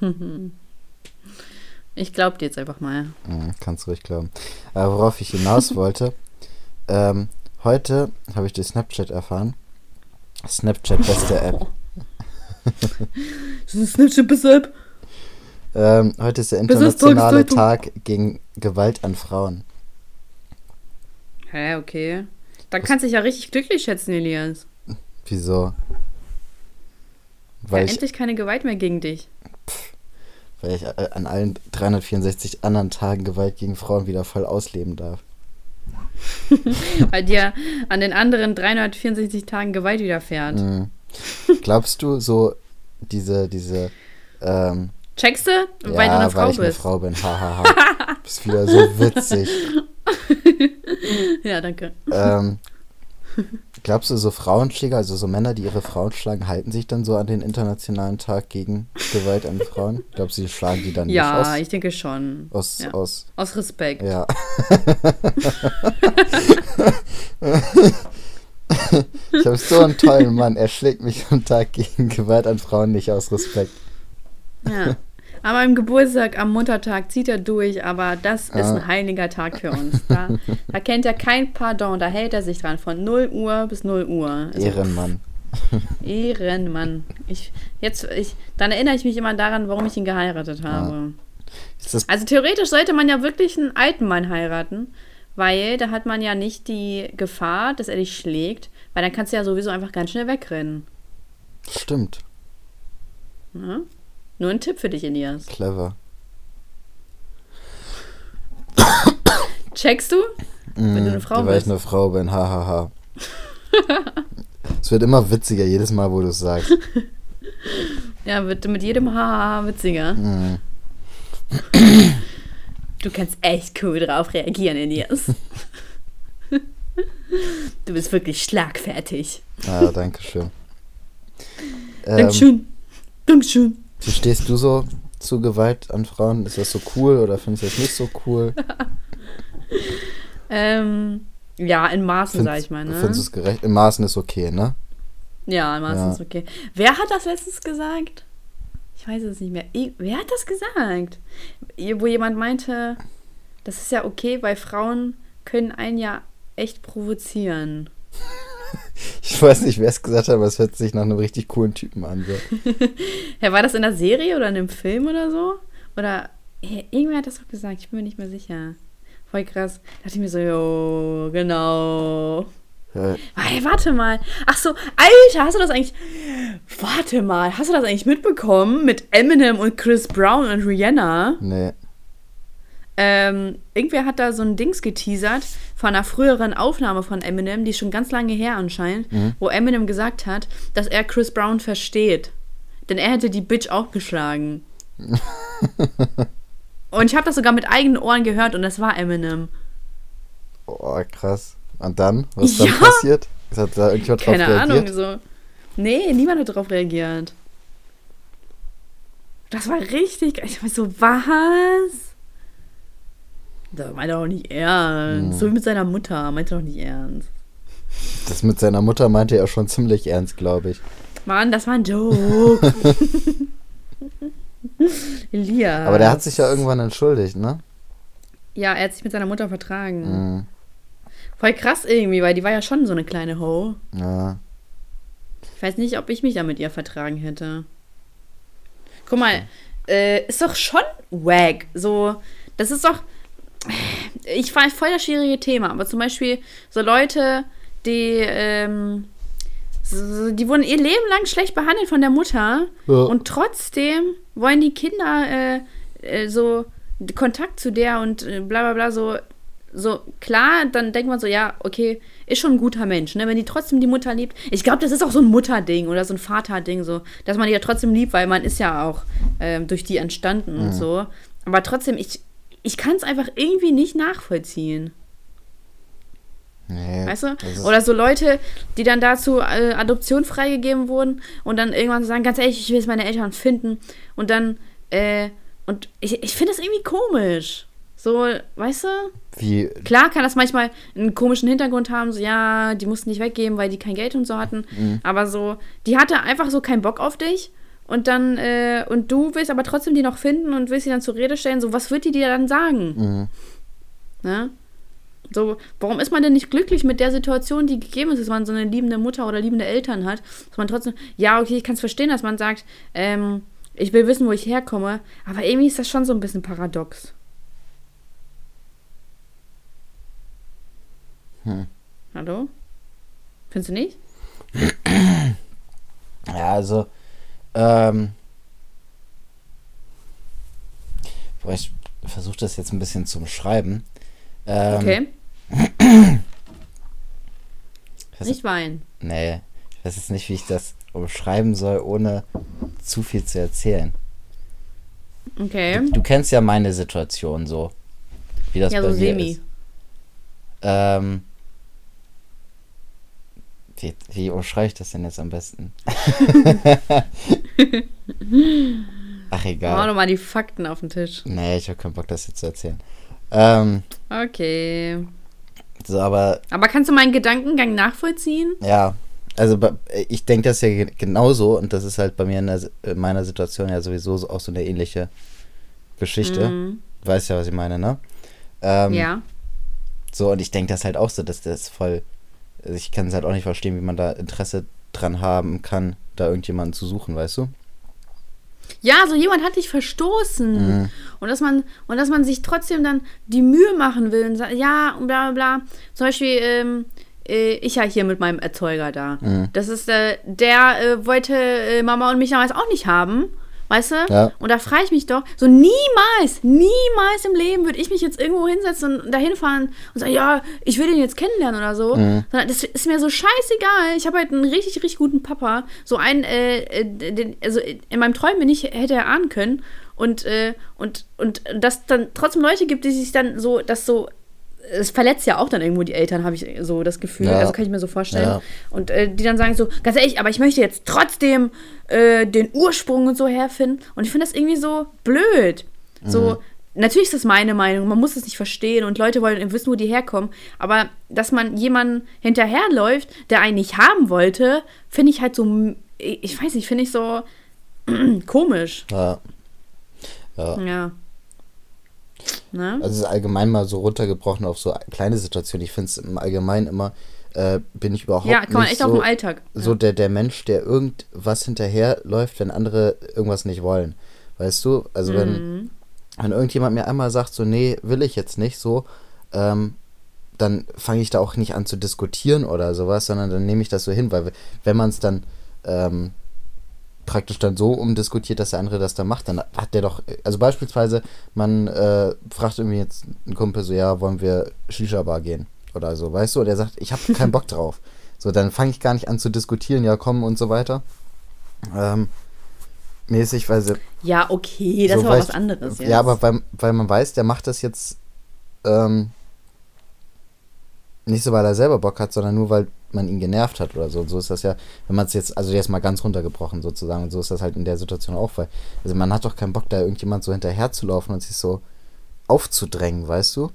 Ich glaub dir jetzt einfach mal.
Mhm, kannst ruhig glauben. Aber worauf ich hinaus wollte, ähm, heute habe ich durch Snapchat erfahren. Snapchat, beste App.
Das ist eine Chip-App.
Ähm, heute ist der internationale. Tag gegen Gewalt an Frauen.
Hä, okay. Dann kannst du dich ja richtig glücklich schätzen, Elias.
Wieso?
Ja,
Weil ich,
endlich keine Gewalt mehr gegen dich.
weil ich äh, an allen 364 anderen Tagen Gewalt gegen Frauen wieder voll ausleben darf.
Weil dir an den anderen 364 Tagen Gewalt widerfährt.
Mhm. Glaubst du, so diese, diese, ähm,
Checkst du?
ja,
weil du eine Frau
weil ich eine
bist.
Frau bin, hahaha. Bist wieder so witzig.
Ja, danke.
ähm, glaubst du, so Frauenschläger, also so Männer, die ihre Frauen schlagen, halten sich dann so an den internationalen Tag gegen Gewalt an Frauen? Glaubst du, die schlagen die dann
Ja,
nicht
ich denke schon.
aus, aus,
ja.
aus,
Aus Respekt.
ja. ich habe so einen tollen Mann, er schlägt mich am Tag gegen Gewalt an Frauen nicht aus Respekt.
Ja. An meinem Geburtstag, am Muttertag zieht er durch, aber das ist
Ah.
ein heiliger Tag für uns. Da, da kennt er kein Pardon, da hält er sich dran, von 0 Uhr bis 0 Uhr. Also,
Ehrenmann.
Ehrenmann. Ich, jetzt, ich, dann erinnere ich mich immer daran, warum ich ihn geheiratet habe.
Ist das,
Also theoretisch sollte man ja wirklich einen alten Mann heiraten, weil da hat man ja nicht die Gefahr, dass er dich schlägt, weil dann kannst du ja sowieso einfach ganz schnell wegrennen.
stimmt,
Ne? Nur ein Tipp für dich, Elias.
clever.
Checkst du? Wenn du eine Frau
Weil ich
bist.
eine Frau bin, hahaha. es wird immer witziger jedes Mal, wo du es sagst.
Ja, wird mit jedem Haar witziger.
Mhm.
Du kannst echt cool drauf reagieren, Elias. Du bist wirklich schlagfertig.
Ah, danke schön. Ähm,
Dankeschön. Dankeschön.
Wie stehst du so zu Gewalt an Frauen? Ist das so cool oder findest du das nicht so cool?
Ähm, ja, in Maßen, sag ich mal, ne?
Findest du es gerecht? Im Maßen ist okay, ne?
Ja, in Maßen
Ja.
ist okay. Wer hat das letztens gesagt? Ich weiß es nicht mehr. Wer hat das gesagt? Wo jemand meinte, das ist ja okay, weil Frauen können einen ja echt provozieren.
Ich weiß nicht, wer es gesagt hat, aber es hört sich nach einem richtig coolen Typen an. So.
Ja, war das in der Serie oder in einem Film oder so? Oder ja, irgendwer hat das doch gesagt, ich bin mir nicht mehr sicher. Voll krass. Da dachte ich mir so, jo, genau.
Ja,
Hey, warte mal. Ach so, Alter, hast du das eigentlich. Warte mal, hast du das eigentlich mitbekommen mit Eminem und Chris Brown und Rihanna?
nee.
Ähm, irgendwer hat da so ein Dings geteasert von einer früheren Aufnahme von Eminem, die ist schon ganz lange her anscheinend, wo Eminem gesagt hat, dass er Chris Brown versteht. Denn er hätte die Bitch auch geschlagen. und ich habe das sogar mit eigenen Ohren gehört und das war Eminem.
Oh, krass. Und dann? Was ist dann
Ja.
passiert? Hat da irgendjemand drauf
Keine Ahnung,
reagiert?
so. Nee, niemand hat darauf reagiert. Das war richtig. Ich war so, was? Das meint er doch nicht ernst. So wie mit seiner Mutter, meint er doch nicht ernst.
Das mit seiner Mutter meinte er schon ziemlich ernst, glaube ich.
Mann, das war ein Joke. Elias.
Aber der hat sich ja irgendwann entschuldigt, ne?
Ja, er hat sich mit seiner Mutter vertragen.
Mhm.
Voll krass irgendwie, weil die war ja schon so eine kleine Ho.
Ja.
Ich weiß nicht, ob ich mich da mit ihr vertragen hätte. Guck mal, äh, ist doch schon wack. So, das ist doch. Ich fand voll das schwierige Thema, aber zum Beispiel so Leute, die, ähm, so, die wurden ihr Leben lang schlecht behandelt von der Mutter
Ja.
und trotzdem wollen die Kinder äh, äh, so Kontakt zu der und äh, bla bla bla so. So, klar, dann denkt man so, ja, okay, ist schon ein guter Mensch, ne? Wenn die trotzdem die Mutter liebt. Ich glaube, das ist auch so ein Mutterding oder so ein Vaterding, so, dass man die ja trotzdem liebt, weil man ist ja auch ähm, durch die entstanden und so. Aber trotzdem, ich, ich kann es einfach irgendwie nicht nachvollziehen.
Nee.
Weißt du? Oder so Leute, die dann dazu äh, Adoption freigegeben wurden und dann irgendwann sagen, ganz ehrlich, ich will jetzt meine Eltern finden. Und dann, äh, und ich, ich finde das irgendwie komisch. So, weißt du?
Wie,
Klar kann das manchmal einen komischen Hintergrund haben, so, ja, die mussten nicht weggeben, weil die kein Geld und so hatten. Aber so, die hatte einfach so keinen Bock auf dich. Und dann, äh, und du willst aber trotzdem die noch finden und willst sie dann zur Rede stellen. So, was wird die dir dann sagen?
Mhm.
Ne? So, warum ist man denn nicht glücklich mit der Situation, die gegeben ist, dass man so eine liebende Mutter oder liebende Eltern hat? Dass man trotzdem, ja, okay, ich kann es verstehen, dass man sagt, ähm, ich will wissen, wo ich herkomme, aber irgendwie ist das schon so ein bisschen paradox.
Hm.
Hallo? Findest du nicht?
Ja, also, ähm, boah, ich versuche das jetzt ein bisschen zu beschreiben. Ähm,
Okay. Nicht weinen.
Nee, ich weiß jetzt nicht, wie ich das umschreiben soll, ohne zu viel zu erzählen.
Okay.
Du, du kennst ja meine Situation so, wie das
Ja,
bei
so
mir
semi.
ist. Ähm, wie, wie umschreibe ich das denn jetzt am besten? Ach, egal.
doch mal die Fakten auf den Tisch.
Nee, ich habe keinen Bock, das jetzt zu erzählen. Ähm,
Okay.
so, aber
Aber kannst du meinen Gedankengang nachvollziehen?
ja, also ich denke das ja ge- genauso und das ist halt bei mir in, der, in meiner Situation ja sowieso so- auch so eine ähnliche Geschichte.
Mhm.
Weißt ja, was ich meine, ne? Ähm,
Ja.
So, und ich denke das halt auch so, dass das voll. Also ich kann es halt auch nicht verstehen, wie man da Interesse dran haben kann, da irgendjemanden zu suchen, weißt du?
Ja, so jemand hat dich verstoßen.
Mhm.
Und dass man, und dass man sich trotzdem dann die Mühe machen will und sagt, ja, und bla bla bla. Zum Beispiel, ähm, äh, ich ja hier mit meinem Erzeuger da.
Mhm.
Das ist, äh, der äh, wollte äh, Mama und mich damals auch nicht haben, weißt du?
Ja.
Und da frage ich mich doch, so niemals, niemals im Leben würde ich mich jetzt irgendwo hinsetzen und dahin fahren und sagen, ja, ich will den jetzt kennenlernen oder so.
Mhm.
Sondern das ist mir so scheißegal. Ich habe halt einen richtig, richtig guten Papa. So einen, äh, äh, den, also in meinem Träumen nicht hätte er ahnen können. Und, äh, und, und dass dann trotzdem Leute gibt, die sich dann so, das so es verletzt ja auch dann irgendwo die Eltern, habe ich so das Gefühl.
Ja.
Also kann ich mir so vorstellen.
Ja.
Und äh, die dann sagen so, ganz ehrlich, aber ich möchte jetzt trotzdem äh, den Ursprung und so herfinden. Und ich finde das irgendwie so blöd. So, natürlich ist das meine Meinung, man muss es nicht verstehen und Leute wollen wissen, wo die herkommen. Aber dass man jemanden hinterherläuft, der einen nicht haben wollte, finde ich halt so, ich weiß nicht, finde ich so komisch.
Ja. Ja.
Ja. Ne?
Also es ist allgemein mal so runtergebrochen auf so kleine Situationen. Ich finde es im Allgemeinen immer, äh, bin ich überhaupt
Ja, kann man
nicht
echt
so,
auch im Alltag.
so der, der Mensch, der irgendwas hinterherläuft, wenn andere irgendwas nicht wollen. Weißt du? Also wenn,
Mhm.
wenn irgendjemand mir einmal sagt, so, nee, will ich jetzt nicht so, ähm, dann fange ich da auch nicht an zu diskutieren oder sowas, sondern dann nehme ich das so hin, weil wenn man es dann ähm, praktisch dann so umdiskutiert, dass der andere das dann macht, dann hat der doch, also beispielsweise, man äh, fragt irgendwie jetzt einen Kumpel so, ja, wollen wir Shisha-Bar gehen oder so, weißt du, und der sagt, ich habe keinen Bock drauf. So, dann fange ich gar nicht an zu diskutieren, ja, komm und so weiter. Ähm, mäßig, weil sie
Ja, okay, das
so
ist aber was anderes.
Ja, aber weil, weil man weiß, der macht das jetzt ähm, nicht so, weil er selber Bock hat, sondern nur, weil man ihn genervt hat oder so. Und so ist das ja, wenn man es jetzt, also ist mal ganz runtergebrochen sozusagen. Und so ist das halt in der Situation auch, weil, also man hat doch keinen Bock, da irgendjemand so hinterher zu laufen und sich so aufzudrängen, weißt du?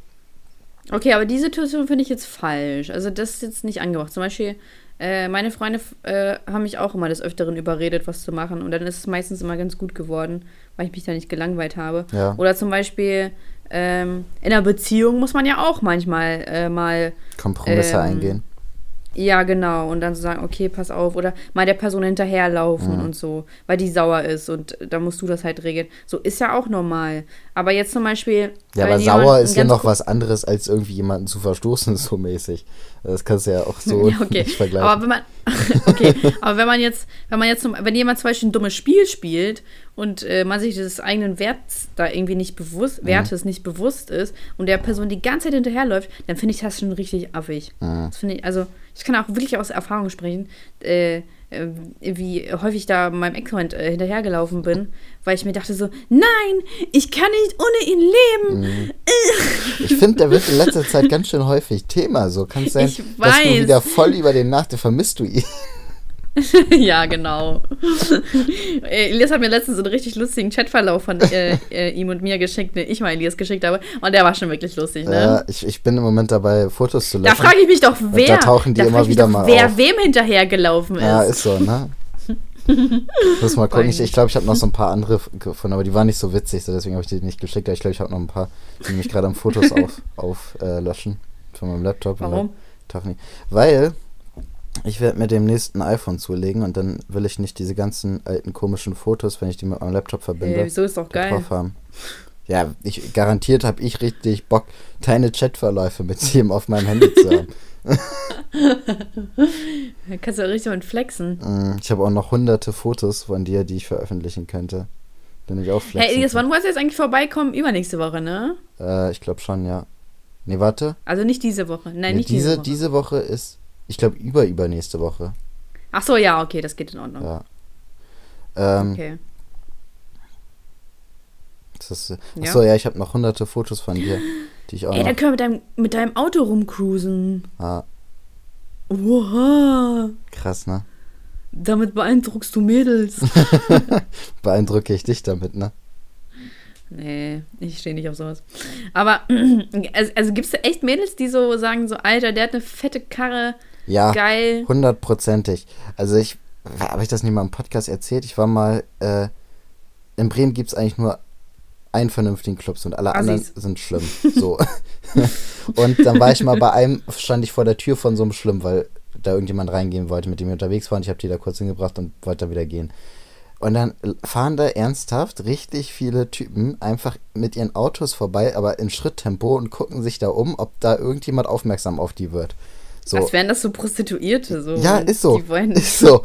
Okay, aber die Situation finde ich jetzt falsch. Also das ist jetzt nicht angebracht. Zum Beispiel, äh, meine Freunde äh, haben mich auch immer des Öfteren überredet, was zu machen. Und dann ist es meistens immer ganz gut geworden, weil ich mich da nicht gelangweilt habe.
Ja.
Oder zum Beispiel ähm, in einer Beziehung muss man ja auch manchmal äh, mal
Kompromisse
Ähm,
eingehen.
Ja, genau. Und dann so sagen, okay, pass auf. Oder mal der Person hinterherlaufen
Mhm.
und so, weil die sauer ist und da musst du das halt regeln. So ist ja auch normal. Aber jetzt zum Beispiel.
Ja, aber sauer ist ja noch was anderes, als irgendwie jemanden zu verstoßen, so mäßig. Das kannst du ja auch so
Ja, okay.
nicht vergleichen.
Aber wenn man, okay, aber wenn man jetzt, wenn man jetzt, wenn jemand zum Beispiel ein dummes Spiel spielt und äh, man sich des eigenen Werts da irgendwie nicht
Mhm.
bewusst, Wertes nicht bewusst ist und der Person die ganze Zeit hinterherläuft, dann finde ich das schon richtig affig.
Mhm.
Das finde ich, also ich kann auch wirklich aus Erfahrung sprechen, äh, wie häufig da meinem Ex-Freund äh, hinterhergelaufen bin, weil ich mir dachte so, nein, ich kann nicht ohne ihn leben.
Mhm. Ich finde, der wird in letzter Zeit ganz schön häufig Thema. So kann es sein, dass du wieder voll über den nachdenkst. Vermisst du ihn?
ja, genau. Äh, Elias hat mir letztens einen richtig lustigen Chatverlauf von äh, äh, ihm und mir geschickt, den ich mal Elias geschickt habe. Und der war schon wirklich lustig, ne?
Ja, ich, ich bin im Moment dabei, Fotos zu
da
löschen.
frage ich mich doch, wer.
da tauchen die
da
immer
frag ich mich
wieder
doch,
mal
wer
auf.
wem hinterhergelaufen ist.
Ja, ist so, ne? Muss mal gucken. Ich, ich glaube, ich habe noch so ein paar andere gefunden, aber die waren nicht so witzig, so deswegen habe ich die nicht geschickt. Aber ich glaube, ich habe noch ein paar, die mich gerade am Fotos auf, auf äh, von meinem Laptop.
Warum?
Weil ich werde mir demnächst ein iPhone zulegen und dann will ich nicht diese ganzen alten komischen Fotos, wenn ich die mit meinem Laptop verbinde,
Ey, wieso ist doch geil.
drauf haben. Ja, ich garantiert habe ich richtig Bock, deine Chatverläufe mit jedem auf meinem Handy zu haben.
Da kannst du ja richtig mit flexen.
Mm, Ich habe auch noch hunderte Fotos von dir, die ich veröffentlichen könnte. Wenn ich auch flexen
Hey, Elias, wann wolltest du jetzt eigentlich vorbeikommen? Übernächste Woche, ne?
Äh, ich glaube schon, ja. Nee, warte.
Also nicht diese Woche. Nein,
Nee,
nicht
diese,
diese Woche.
diese Woche ist, ich glaube, über übernächste Woche.
Ach so, ja, okay, das geht in Ordnung.
Ja. Ähm,
Okay.
das ist,
Ja.
achso, ja, ich habe noch hunderte Fotos von dir, die ich auch
Ey, dann können wir mit deinem, mit deinem Auto rumcruisen.
Ah,
Oha.
krass, ne?
Damit beeindruckst du Mädels.
Beeindrucke ich dich damit, ne?
Nee, ich stehe nicht auf sowas. Aber, also, also gibt es echt Mädels, die so sagen, so, Alter, der hat eine fette Karre,
Ja,
geil.
hundertprozentig. Also ich, habe ich das nicht mal im Podcast erzählt? Ich war mal, äh, in Bremen gibt es eigentlich nur einen vernünftigen Clubs und alle anderen
Assis.
sind schlimm. So. und dann war ich mal bei einem, stand ich vor der Tür von so einem Schlimm, weil da irgendjemand reingehen wollte, mit dem ich unterwegs war und ich habe die da kurz hingebracht und wollte da wieder gehen. Und dann fahren da ernsthaft richtig viele Typen einfach mit ihren Autos vorbei, aber in Schritttempo und gucken sich da um, ob da irgendjemand aufmerksam auf die wird. So.
Als wären das so Prostituierte. So.
Ja, ist so.
Die wollen,
Ist so.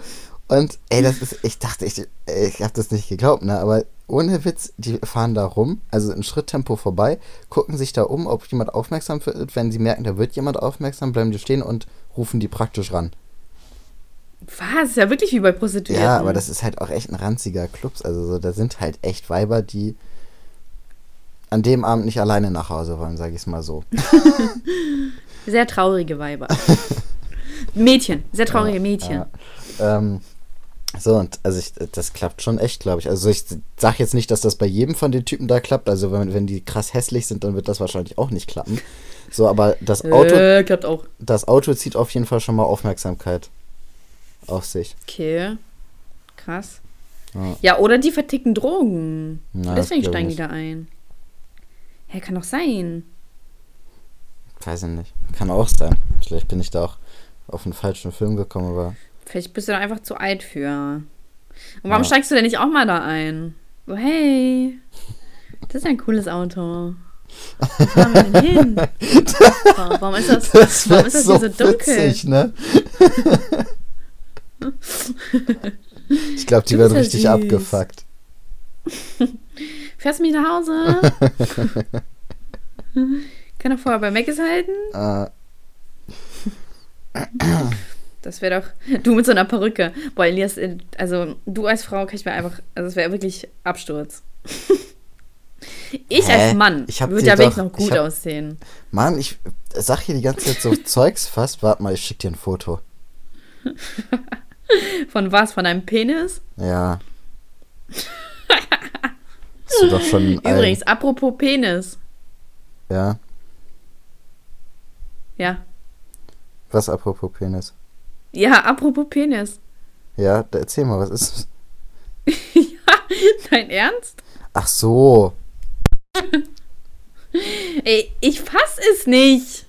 Und ey, das ist, ich dachte, ich, ich habe das nicht geglaubt, ne? Aber ohne Witz, die fahren da rum, also in Schritttempo vorbei, gucken sich da um, ob jemand aufmerksam wird. Wenn sie merken, da wird jemand aufmerksam, bleiben die stehen und rufen die praktisch ran.
Was? Ist ja wirklich wie bei Prostituierten.
Ja, aber das ist halt auch echt ein ranziger Club. Also so, da sind halt echt Weiber, die an dem Abend nicht alleine nach Hause wollen, sage ich es mal so.
Sehr traurige Weiber. Mädchen, sehr traurige Mädchen.
Ja, ähm, so, und also ich, das klappt schon echt, glaube ich. Also ich sage jetzt nicht, dass das bei jedem von den Typen da klappt. Also wenn, wenn die krass hässlich sind, dann wird das wahrscheinlich auch nicht klappen. So, aber das Auto.
Äh, klappt auch.
Das Auto zieht auf jeden Fall schon mal Aufmerksamkeit auf sich.
Okay. Krass.
Ja.
Ja, oder die verticken Drogen.
Na,
Deswegen steigen die da ein. Hä, kann doch sein.
Weiß ich nicht. Kann auch sein. Vielleicht bin ich da auch auf einen falschen Film gekommen, aber.
Vielleicht bist du da einfach zu alt für. Und warum
Ja.
steigst du denn nicht auch mal da ein? So, hey, das ist ein cooles Auto. Wo fahren wir denn hin? Warum, warum ist das,
Das
warum ist das
so,
hier so dunkel?
witzig, ne? ich glaube, die werden richtig
süß.
abgefuckt.
Fährst du mich nach Hause? Kann doch vorher bei Meckes halten?
Äh,
Das wäre doch. Du mit so einer Perücke. Boah, Elias, äh, also du als Frau kann ich mir einfach. Also, das wäre wirklich Absturz. Ich
Hä?
als Mann würde ja wirklich noch gut
hab-
aussehen.
Mann, ich sag hier die ganze Zeit so Zeugs fast. Warte mal, ich schick dir ein Foto.
Von was? Von einem Penis?
Ja. Hast du doch schon
Übrigens, apropos Penis.
Ja.
Ja.
Was apropos Penis?
Ja, apropos Penis.
Ja, da erzähl mal, was ist.
Dein Ernst?
Ach so.
Ey, ich fass es nicht.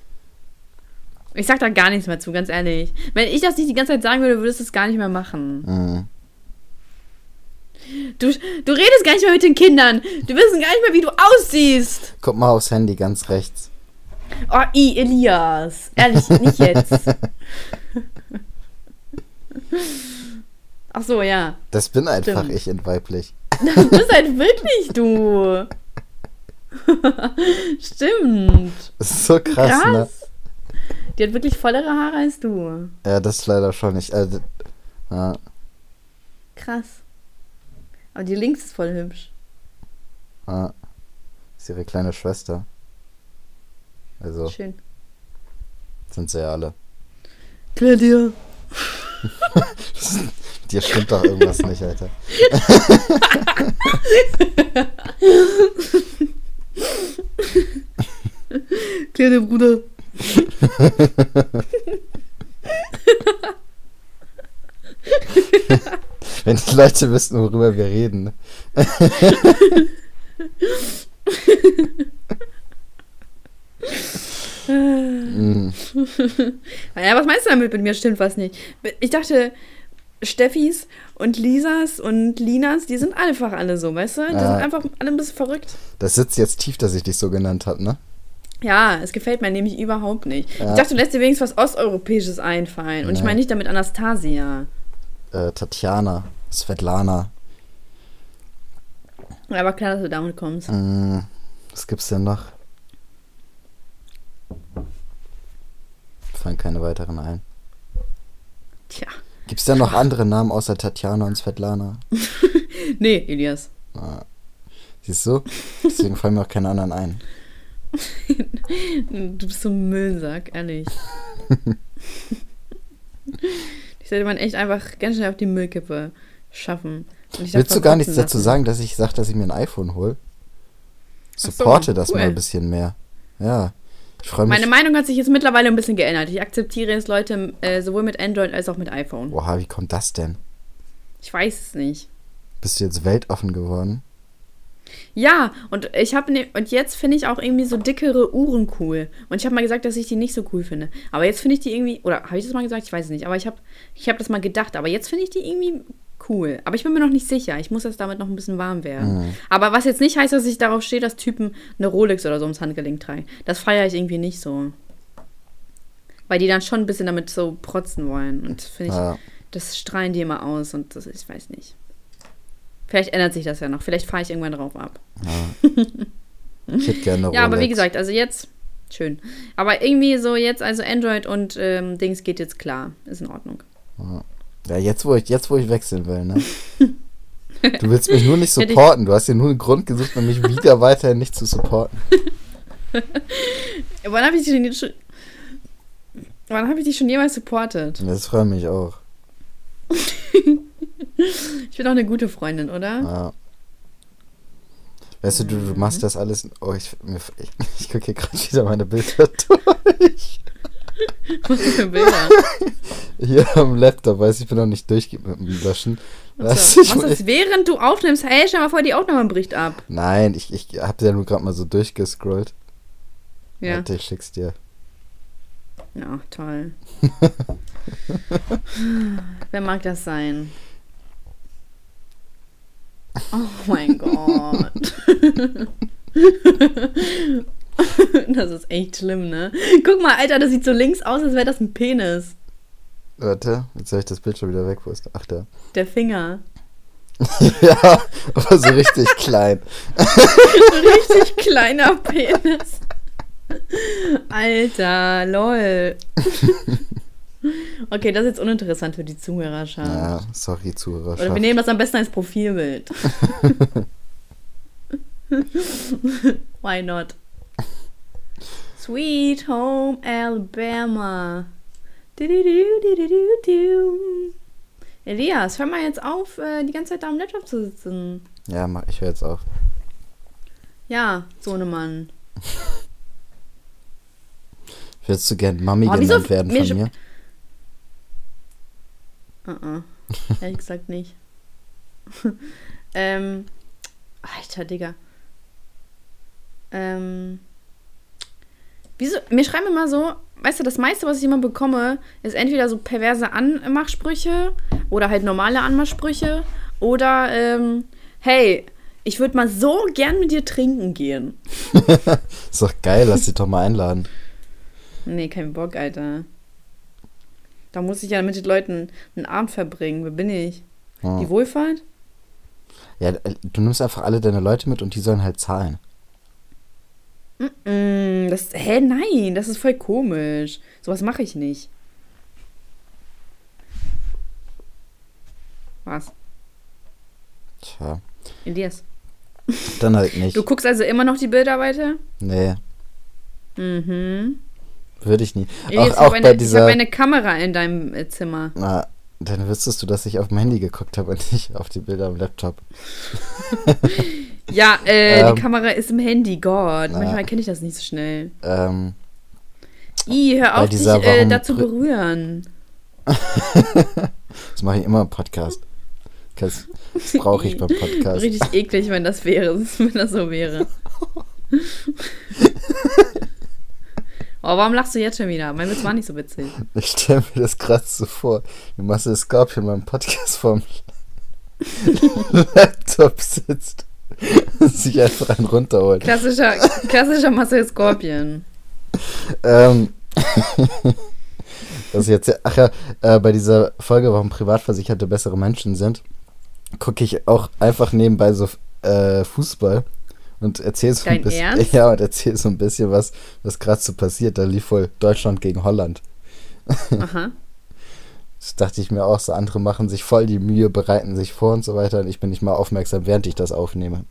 Ich sag da gar nichts mehr zu, ganz ehrlich. Wenn ich das nicht die ganze Zeit sagen würde, würdest du es gar nicht mehr machen.
Hm.
Du, du redest gar nicht mehr mit den Kindern. Du wissen gar nicht mehr, wie du aussiehst.
Guck mal aufs Handy ganz rechts.
Oh, i, Elias. Ehrlich, nicht jetzt. Ach so, ja.
Das bin einfach
Stimmt.
ich in weiblich.
Das bist halt wirklich du. Stimmt.
Das ist so krass,
Krass.
ne?
Die hat wirklich vollere Haare als du.
Ja, das ist leider schon nicht. D- ja,
Krass. Aber die links ist voll hübsch.
ja. ist ihre kleine Schwester. Also
Schön.
sind sie ja alle.
Claudia.
Dir stimmt doch irgendwas nicht, Alter.
Claudia, Bruder.
Wenn die Leute wüssten, worüber wir reden. ne? Mm.
Ja, was meinst du damit mit mir stimmt was nicht? Ich dachte, Steffis und Lisas und Linas, die sind einfach alle so, weißt du? Die
Ja.
sind einfach alle ein bisschen verrückt.
Das sitzt jetzt tief, dass ich dich so genannt habe, ne?
Ja, es gefällt mir nämlich überhaupt nicht.
Ja.
Ich dachte, du lässt dir wenigstens was Osteuropäisches einfallen. Und ich
Nee.
meine nicht damit Anastasia.
Äh, Tatjana, Svetlana.
Aber klar, dass du damit kommst.
Mm, was gibt's denn noch? Fallen keine weiteren ein.
Tja.
Gibt's denn noch andere Namen außer Tatjana und Svetlana?
Nee, Elias.
Ah. Siehst du? Deswegen fallen mir auch keine anderen ein.
Du bist so ein Müllsack, ehrlich. ich sollte man echt einfach ganz schnell auf die Müllkippe schaffen.
Willst du gar nichts
verkotzen
dazu
lassen.
sagen, dass ich sage, dass ich mir ein iPhone hole?
Ach so,
Supporte das
cool.
mal ein bisschen mehr. Ja.
Meine Meinung hat sich jetzt mittlerweile ein bisschen geändert. Ich akzeptiere jetzt Leute äh, sowohl mit Android als auch mit iPhone.
Oha, wie kommt das denn?
Ich weiß es nicht.
Bist du jetzt weltoffen geworden?
Ja, und ich habe ne, und jetzt finde ich auch irgendwie so dickere Uhren cool. Und ich habe mal gesagt, dass ich die nicht so cool finde. Aber jetzt finde ich die irgendwie oder habe ich das mal gesagt? Ich weiß es nicht, aber ich habe ich habe das mal gedacht, aber jetzt finde ich die irgendwie cool. Aber ich bin mir noch nicht sicher. Ich muss jetzt damit noch ein bisschen warm werden.
Mhm.
Aber was jetzt nicht heißt, dass ich darauf stehe, dass Typen eine Rolex oder so ums Handgelenk tragen. Das feiere ich irgendwie nicht so. Weil die dann schon ein bisschen damit so protzen wollen. Und das finde ich,
Ja.
das strahlen die immer aus und das ich weiß nicht. Vielleicht ändert sich das ja noch. Vielleicht fahre ich irgendwann drauf ab.
Ja. ich hätte gerne eine
Ja, aber wie
Rolex.
gesagt, also jetzt, schön. Aber irgendwie so jetzt, also Android und ähm, Dings geht jetzt klar. Ist in Ordnung.
Ja, jetzt wo ich, jetzt wo ich wechseln will, ne? Du willst mich nur nicht supporten. Du hast dir nur einen Grund gesucht, um mich wieder weiterhin nicht zu supporten.
Wann habe ich dich denn jetzt schon. Wann habe ich dich schon jemals supportet?
Das freut mich auch.
Ich bin doch eine gute Freundin, oder?
Ja. Weißt du, du, du
Mhm.
machst das alles. Oh, ich, mir, ich, ich gucke hier gerade wieder meine Bilder durch.
Was für Bilder?
Hier am Laptop, weiß ich, bin noch nicht durch mit dem Löschen. Du, ich,
Was ist, während du aufnimmst? Hey, stell mal vor, die Aufnahme bricht ab.
nein, ich, ich hab ja nur gerade mal so durchgescrollt.
Ja.
Warte, ich schick's dir.
Ja, toll. Wer mag das sein? Oh mein Gott. Das ist echt schlimm, ne? Guck mal, Alter, das sieht so links aus, als wäre das ein Penis.
Warte, jetzt habe ich das Bild schon wieder weg. Wo ist der? Ach, da.
Der Finger.
ja, aber so richtig klein.
Richtig kleiner Penis. Alter, lol. Okay, das ist jetzt uninteressant für die Zuhörerschaft.
Ja, sorry, Zuhörerschaft.
Oder wir nehmen das am besten als Profilbild. Why not? Sweet Home Alabama. Du-du-du-du-du-du-du. Elias, hör mal jetzt auf, äh, die ganze Zeit da am Laptop zu sitzen.
Ja, mach, ich höre jetzt auf.
Ja, so eine Mann.
Würdest du gern Mami
Oh,
genannt werden von mir?
Uh-uh. Ehrlich gesagt nicht. ähm. Alter, Digga. Ähm. Wieso? Mir schreiben immer so, weißt du, das meiste, was ich immer bekomme, ist entweder so perverse Anmachsprüche oder halt normale Anmachsprüche oder, ähm, hey, ich würde mal so gern mit dir trinken gehen.
Ist doch geil, lass dich doch mal einladen.
Nee, kein Bock, Alter. Da muss ich ja mit den Leuten einen Abend verbringen. Wer bin ich?
Ja.
Die Wohlfahrt?
Ja, äh, du nimmst einfach alle deine Leute mit und die sollen halt zahlen.
Das, hä, nein, das ist voll komisch. Sowas mache ich nicht. Was?
Tja,
Elias.
dann halt nicht.
Du guckst also immer noch die Bilder weiter?
Nee,
Mhm.
würde ich nie.
Elias,
auch
ich
auch
habe
bei
eine, ich
dieser.
hab eine Kamera in deinem äh, Zimmer.
Na, dann wüsstest du, dass ich auf dem Handy geguckt habe und nicht auf die Bilder am Laptop.
Ja, äh,
Ähm.
die Kamera ist im Handy, Gott.
Na.
Manchmal kenne ich das nicht so schnell.
Ähm,
Ih, hör auf, dich äh,
Warum
da zu
prü-
berühren.
das mache ich immer im Podcast. Das, brauche ich beim Podcast.
Richtig eklig, wenn das wäre, wenn das so wäre. Oh, warum lachst du jetzt schon wieder? Mein Witz war nicht so witzig.
Ich stelle mir das gerade so vor. Du machst das Scorpion beim Podcast vorm Laptop sitzt sich einfach einen runterholt.
Klassischer, klassischer Marcel Scorpion.
Ähm, das ist jetzt, ach ja, äh, bei dieser Folge, warum Privatversicherte bessere Menschen sind, gucke ich auch einfach nebenbei so äh, Fußball und erzähle so
Dein
ein bisschen,
Ernst?
ja, und erzähle so ein bisschen, was, was gerade so passiert. Da lief wohl Deutschland gegen Holland.
Aha.
Das dachte ich mir auch, so andere machen sich voll die Mühe, bereiten sich vor und so weiter und ich bin nicht mal aufmerksam, während ich das aufnehme.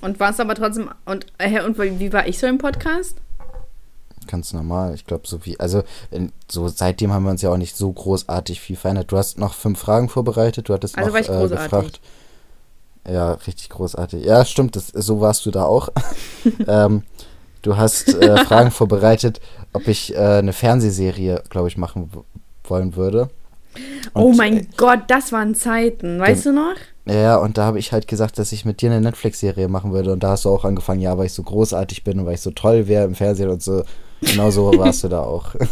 Und war es aber trotzdem. Und, äh, und wie war ich so im Podcast?
Ganz normal. Ich glaube, so wie, also so seitdem haben wir uns ja auch nicht so großartig viel verändert. Du hast noch fünf Fragen vorbereitet, du hattest
Also
noch
war ich
äh,
großartig.
gefragt. Ja, richtig großartig. Ja, stimmt, das, so warst du da auch. ähm, du hast äh, Fragen vorbereitet, ob ich äh, eine Fernsehserie, glaube ich, machen w- wollen würde.
oh
Und,
mein
äh,
Gott, das waren Zeiten. Weißt du noch?
Ja, und da habe ich halt gesagt, dass ich mit dir eine Netflix-Serie machen würde. Und da hast du auch angefangen, ja, weil ich so großartig bin und weil ich so toll wäre im Fernsehen und so. Genau so warst du da auch.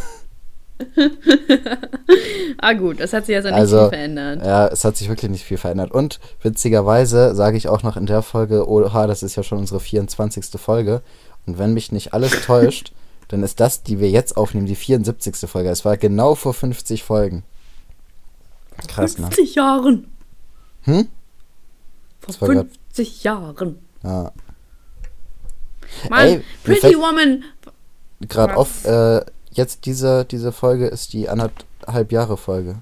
Ah, gut, das hat sich also nicht
Also,
viel verändert.
Ja, es hat sich wirklich nicht viel verändert. Und witzigerweise sage ich auch noch in der Folge, oha, das ist ja schon unsere 24. Folge. Und wenn mich nicht alles täuscht, dann ist das, die wir jetzt aufnehmen, die 74. Folge. Es war genau vor 50 Folgen. Krass, ne?
50 Jahren.
Hm?
Vor
Das war grad-
50 Jahren.
Ja.
Mann,
Ey,
Pretty Woman.
Gerade auf, äh, jetzt diese, diese Folge ist die anderthalb Jahre Folge.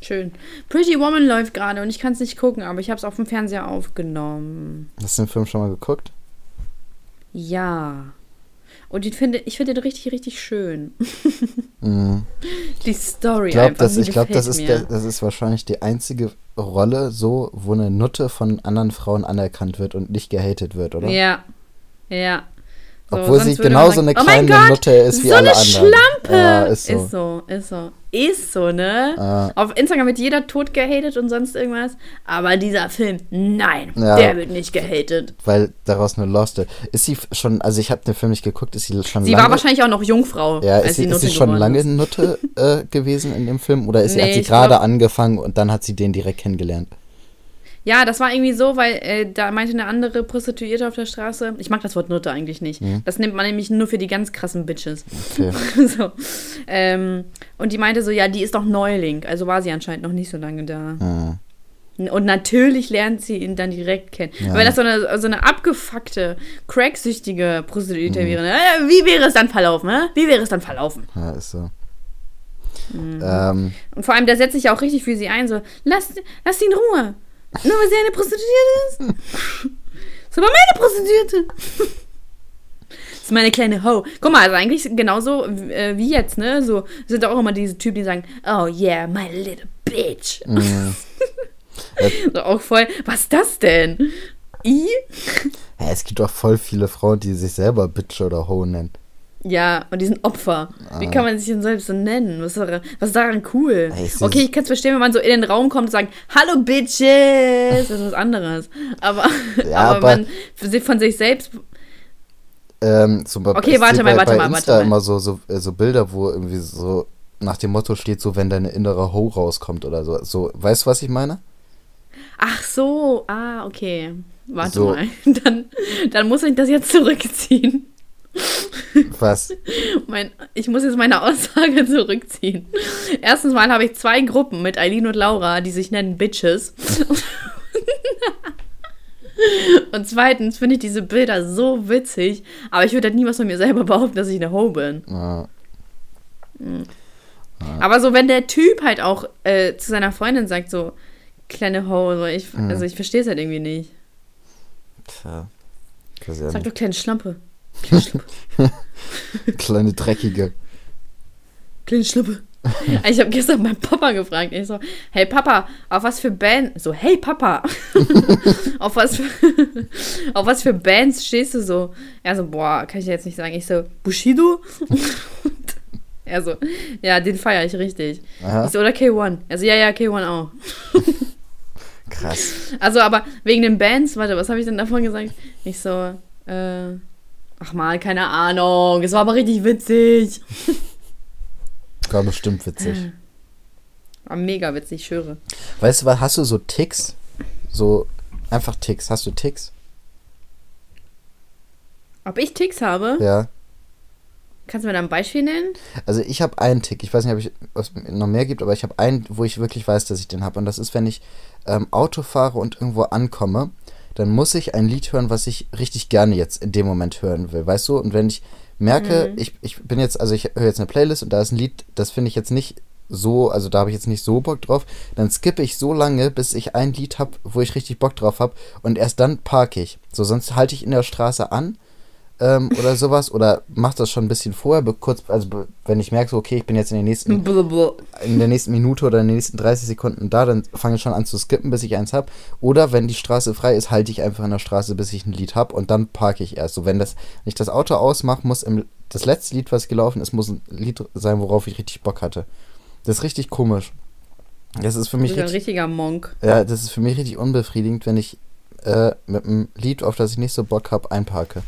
Schön. Pretty Woman läuft gerade und ich kann es nicht gucken, aber ich habe es auf dem Fernseher aufgenommen.
Hast du den Film schon mal geguckt?
Ja. Und ich finde, ich finde den richtig, richtig schön.
Mhm.
Die Story
Ich glaube,
einfach.
das, ich glaub, das, ist der, das ist wahrscheinlich die einzige Rolle, so, wo eine Nutte von anderen Frauen anerkannt wird und nicht gehatet wird, oder?
Ja. Ja. So,
Obwohl sie genauso
sagen,
eine
oh
kleine
Gott,
Nutte ist wie
so
alle
eine
anderen.
Schlampe.
Ja, ist so.
Ist so, ist so. Ist so, ne?
Ah.
Auf Instagram wird jeder tot gehatet und sonst irgendwas. Aber dieser Film, nein,
Ja.
der wird nicht gehatet.
Weil daraus eine Lost Ist sie schon, also ich habe den Film nicht geguckt, ist sie schon
Sie
lange...
war wahrscheinlich auch noch Jungfrau,
ja,
als
ist sie, ist sie schon lange
ist.
Nutte äh, gewesen in dem Film oder ist sie, hat
Nee,
sie gerade angefangen und dann hat sie den direkt kennengelernt?
Ja, das war irgendwie so, weil äh, da meinte eine andere Prostituierte auf der Straße, ich mag das Wort Nutte eigentlich nicht.
Mhm.
Das nimmt man nämlich nur für die ganz krassen Bitches.
Okay.
so. ähm, und die meinte so, ja, die ist doch Neuling. Also war sie anscheinend noch nicht so lange da.
Hm.
Und natürlich lernt sie ihn dann direkt kennen.
Ja.
Weil das so eine, so eine abgefuckte, cracksüchtige Prostituierte
Mhm.
wäre. Äh, Wie wäre es dann verlaufen? Ne? Wie wäre es dann verlaufen?
Ja, ist so.
Mhm.
Ähm,
Und vor allem, der setzt sich ja auch richtig für sie ein. So, lass, lass sie in Ruhe. Nur weil sie eine Prostituierte ist. ist aber meine Prostituierte. Das ist meine kleine Ho. Guck mal, also eigentlich genauso äh, wie jetzt, ne? So sind auch immer diese Typen, die sagen, oh yeah, my little bitch.
mh.
So auch voll, was ist das denn? I?
ja, es gibt doch voll viele Frauen, die sich selber Bitch oder Ho nennen.
Ja, und die sind Opfer. Wie
Ah.
kann man sich denn selbst so nennen? Was ist daran, was ist daran cool?
Ey, ist-
okay, ich kann es verstehen, wenn man so in den Raum kommt und sagt, Hallo Bitches! Das ist was anderes. Aber,
Ja,
aber,
aber-
man von sich selbst.
Ähm, zum Beispiel,
Okay, warte mal, warte
bei
mal,
Insta
warte mal.
immer so, so, äh, so Bilder, wo irgendwie so nach dem Motto steht, so wenn deine innere Ho rauskommt oder so. So, weißt du, was ich meine?
Ach so, ah, okay. Warte
So.
mal. Dann, dann muss ich das jetzt zurückziehen.
Was?
Mein, ich muss jetzt meine Aussage zurückziehen. Erstens mal habe ich zwei Gruppen mit Eileen und Laura, die sich nennen Bitches. Und zweitens finde ich diese Bilder so witzig, aber ich würde halt niemals von mir selber behaupten, dass ich eine Ho bin.
Ja,
Aber so, wenn der Typ halt auch äh, zu seiner Freundin sagt, so, kleine Ho, so, ich,
Mhm.
also ich verstehe es halt irgendwie nicht.
tja.
Sag doch kleine Schlampe.
Kleine Dreckige.
Kleine Schlampe. Ich habe gestern meinen Papa gefragt. Ich so, hey Papa, auf was für Band? So, hey Papa, auf was für, auf was für Bands stehst du so? Er so, boah, kann ich jetzt nicht sagen. Ich so, Bushido? Und er so, ja, den feiere ich richtig.
Aha,
Ich so, oder K1? Er so, ja, ja, K1 auch.
krass.
Also, aber wegen den Bands, warte, was habe ich denn davon gesagt? Ich so, äh, ach mal, keine Ahnung. Es war aber richtig witzig.
War bestimmt witzig.
War mega witzig, ich schwöre.
Weißt du was, hast du so Ticks? So, einfach Ticks. Hast du Ticks?
Ob ich Ticks habe?
Ja.
Kannst du mir da ein Beispiel nennen?
Also ich habe einen Tick. Ich weiß nicht, ob ich, es noch mehr gibt, aber ich habe einen, wo ich wirklich weiß, dass ich den habe. Und das ist, wenn ich ähm, Auto fahre und irgendwo ankomme, dann muss ich ein Lied hören, was ich richtig gerne jetzt in dem Moment hören will, weißt du? Und wenn ich merke, ich, ich bin jetzt, also ich höre jetzt eine Playlist und da ist ein Lied, das finde ich jetzt nicht so, also da habe ich jetzt nicht so Bock drauf, dann skippe ich so lange, bis ich ein Lied habe, wo ich richtig Bock drauf habe und erst dann parke ich. So, sonst halte ich in der Straße an ähm, oder sowas oder mach das schon ein bisschen vorher, kurz, also wenn ich merke, so, okay, ich bin jetzt in den nächsten in der nächsten Minute oder in den nächsten 30 Sekunden da, dann fange ich schon an zu skippen, bis ich eins habe. Oder wenn die Straße frei ist, halte ich einfach in der Straße, bis ich ein Lied habe und dann parke ich erst. So, wenn das, wenn ich das Auto ausmache, muss im, das letzte Lied, was gelaufen ist, muss ein Lied sein, worauf ich richtig Bock hatte. Das ist richtig komisch. Das ist für
Du
mich
bist ein
richtig,
richtiger Monk.
ja, das ist für mich richtig unbefriedigend, wenn ich äh, mit einem Lied, auf das ich nicht so Bock habe, einparke.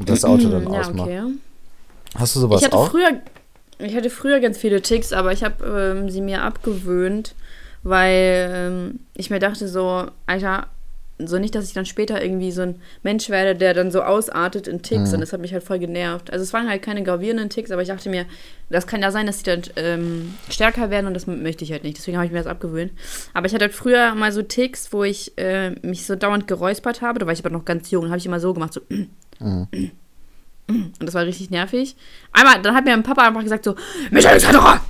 Und das Auto dann
ja,
ausmache.
okay.
Hast du sowas
Ich hatte
auch?
früher, ich hatte früher ganz viele Ticks, aber ich habe ähm, sie mir abgewöhnt, weil ähm, ich mir dachte so, Alter, so nicht, dass ich dann später irgendwie so ein Mensch werde, der dann so ausartet in Ticks.
Mhm.
Und das hat mich halt voll genervt. Also es waren halt keine gravierenden Ticks, aber ich dachte mir, das kann ja sein, dass die dann ähm, stärker werden und das möchte ich halt nicht. Deswegen habe ich mir das abgewöhnt. Aber ich hatte halt früher mal so Ticks, wo ich äh, mich so dauernd geräuspert habe. Da war ich aber noch ganz jung. Habe ich immer so gemacht, so.
Mhm.
Und das war richtig nervig. Einmal, dann hat mir mein Papa einfach gesagt so, Michael Alexandra!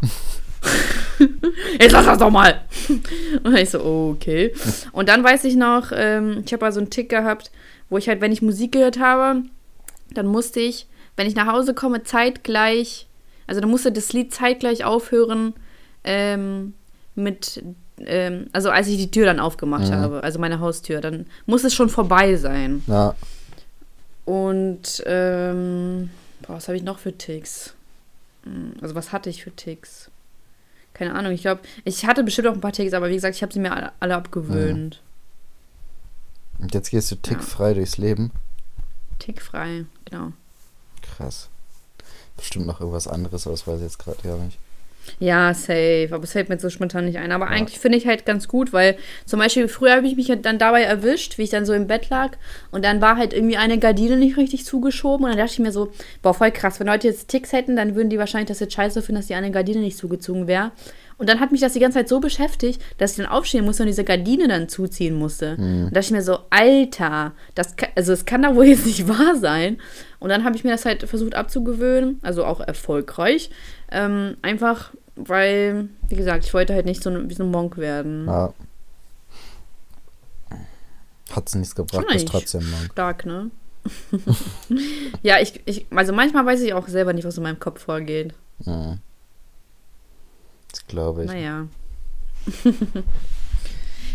Jetzt lass das doch mal! Und ich so, okay. Und dann weiß ich noch, ähm, ich habe mal so einen Tick gehabt, wo ich halt, wenn ich Musik gehört habe, dann musste ich, wenn ich nach Hause komme, zeitgleich, also dann musste das Lied zeitgleich aufhören ähm, mit, ähm, also als ich die Tür dann aufgemacht
Mhm.
habe, also meine Haustür, dann muss es schon vorbei sein.
Ja,
Und, ähm, boah, was habe ich noch für Ticks? Hm, Also, was hatte ich für Ticks? Keine Ahnung, ich glaube, ich hatte bestimmt auch ein paar Ticks, aber wie gesagt, ich habe sie mir alle, alle abgewöhnt.
und jetzt gehst du tickfrei durchs Leben.
Tickfrei, genau.
Krass. Bestimmt noch irgendwas anderes, aber das weiß ich jetzt gerade gar nicht.
Ja, safe, aber es fällt mir jetzt so spontan nicht ein. Aber eigentlich finde ich halt ganz gut, weil zum Beispiel früher habe ich mich halt dann dabei erwischt, wie ich dann so im Bett lag und dann war halt irgendwie eine Gardine nicht richtig zugeschoben und dann dachte ich mir so, boah, voll krass, wenn Leute jetzt Ticks hätten, dann würden die wahrscheinlich das jetzt scheiße finden, dass die eine Gardine nicht zugezogen wäre. Und dann hat mich das die ganze Zeit so beschäftigt, dass ich dann aufstehen musste und diese Gardine dann zuziehen musste. Und da dachte ich mir so, Alter, das kann, also es kann doch wohl jetzt nicht wahr sein. Und dann habe ich mir das halt versucht abzugewöhnen, also auch erfolgreich. Ähm, einfach, weil, wie gesagt, ich wollte halt nicht so ein, wie so ein Monk werden.
Ja. Hat's nichts gebracht,
Schon
ist
eigentlich
trotzdem lang.
Stark, ne? ja, ich, ich, also manchmal weiß ich auch selber nicht, was in meinem Kopf vorgeht.
Mhm. Das glaube ich.
Naja.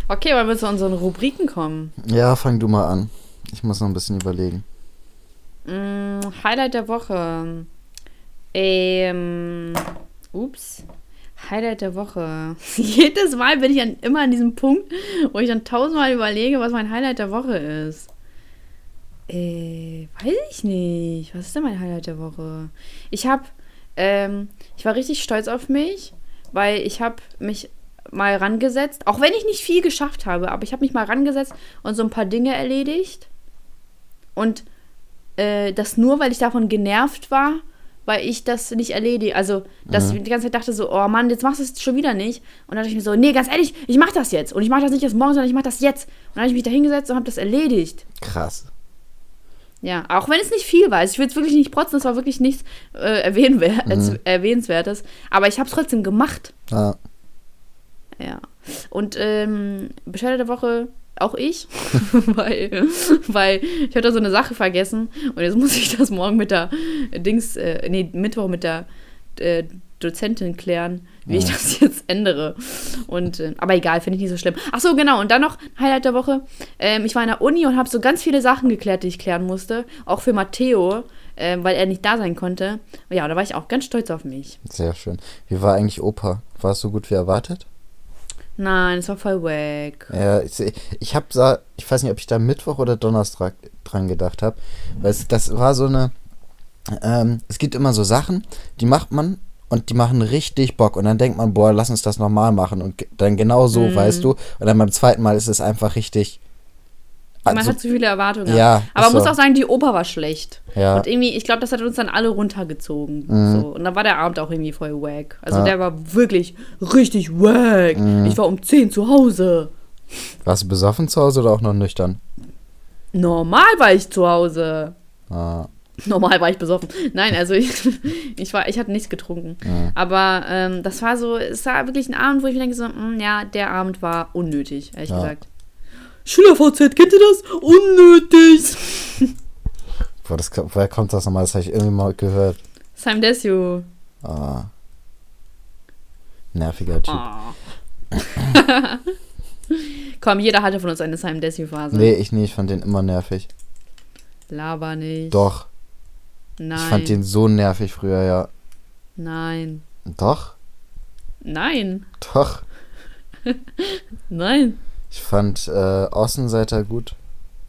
okay, wollen wir zu unseren Rubriken kommen?
Ja, fang du mal an. Ich muss noch ein bisschen überlegen.
Mm, Highlight der Woche. Ähm, ups. Highlight der Woche. Jedes Mal bin ich an, immer an diesem Punkt, wo ich dann tausendmal überlege, was mein Highlight der Woche ist. Äh, weiß ich nicht. Was ist denn mein Highlight der Woche? Ich habe, ähm, ich war richtig stolz auf mich, weil ich habe mich mal rangesetzt, auch wenn ich nicht viel geschafft habe, aber ich habe mich mal rangesetzt und so ein paar Dinge erledigt. Und äh, das nur, weil ich davon genervt war, weil ich das nicht erledige. Also, dass ich die ganze Zeit dachte so, oh Mann, jetzt machst du es schon wieder nicht. Und dann dachte ich mir so, nee, ganz ehrlich, ich mach das jetzt. Und ich mach das nicht erst morgen, sondern ich mach das jetzt. Und dann habe ich mich da hingesetzt und habe das erledigt.
Krass.
Ja, auch wenn es nicht viel war. Also ich will es wirklich nicht protzen, es war wirklich nichts äh, erwähnenswer
Mhm.
erwähnenswertes. Aber ich habe es trotzdem gemacht.
Ja.
Ja. Und ähm, Bescheid der Woche auch ich, weil, weil ich hatte so eine Sache vergessen und jetzt muss ich das morgen mit der Dings, äh, nee, Mittwoch mit der äh, Dozentin klären, wie ich
Ja.
das jetzt ändere. Und, äh, aber egal, finde ich nicht so schlimm. Ach so, genau. Und dann noch Highlight der Woche. Ähm, ich war in der Uni und habe so ganz viele Sachen geklärt, die ich klären musste. Auch für Matteo, ähm, weil er nicht da sein konnte. Ja, da war ich auch ganz stolz auf mich.
Sehr schön. Wie war eigentlich Opa? War es so gut wie erwartet?
Nein, es war voll wack.
Ja, ich, ich habe da, ich weiß nicht, ob ich da Mittwoch oder Donnerstag dran gedacht habe, weil es, das war so eine, ähm, es gibt immer so Sachen, die macht man und die machen richtig Bock und dann denkt man, boah, lass uns das nochmal machen und dann genau so,
Mhm.
weißt du, und dann beim zweiten Mal ist es einfach richtig,
Man
also,
hat zu viele Erwartungen.
ja,
Aber man muss
so.
auch sagen, die Oper war schlecht.
ja,
Und irgendwie, ich glaube, das hat uns dann alle runtergezogen.
Mhm.
So. Und dann war der Abend auch irgendwie voll wack. Also
Ja.
der war wirklich richtig wack.
Mhm.
Ich war um 10 zu Hause.
warst du besoffen zu Hause oder auch noch nüchtern?
Normal war ich zu Hause.
Ah,
Normal war ich besoffen. Nein, also ich, ich, war, ich hatte nichts getrunken.
Mhm.
Aber ähm, das war so, es war wirklich ein Abend, wo ich mir denke, so, mm, ja, der Abend war unnötig, ehrlich
Ja.
gesagt. SchülerVZ, kennt ihr das? Unnötig.
boah, das, woher kommt das nochmal? Das habe ich irgendwie mal gehört.
Sam Desio.
Ah. Nerviger Typ.
Oh. Komm, jeder hatte von uns eine Simon Desio-Phase.
Nee, ich nicht, ich fand den immer nervig.
Laber nicht.
Doch,
Nein.
ich fand den so nervig früher, ja.
Nein.
Doch,
Nein.
doch.
Nein.
Ich fand äh, Außenseiter gut,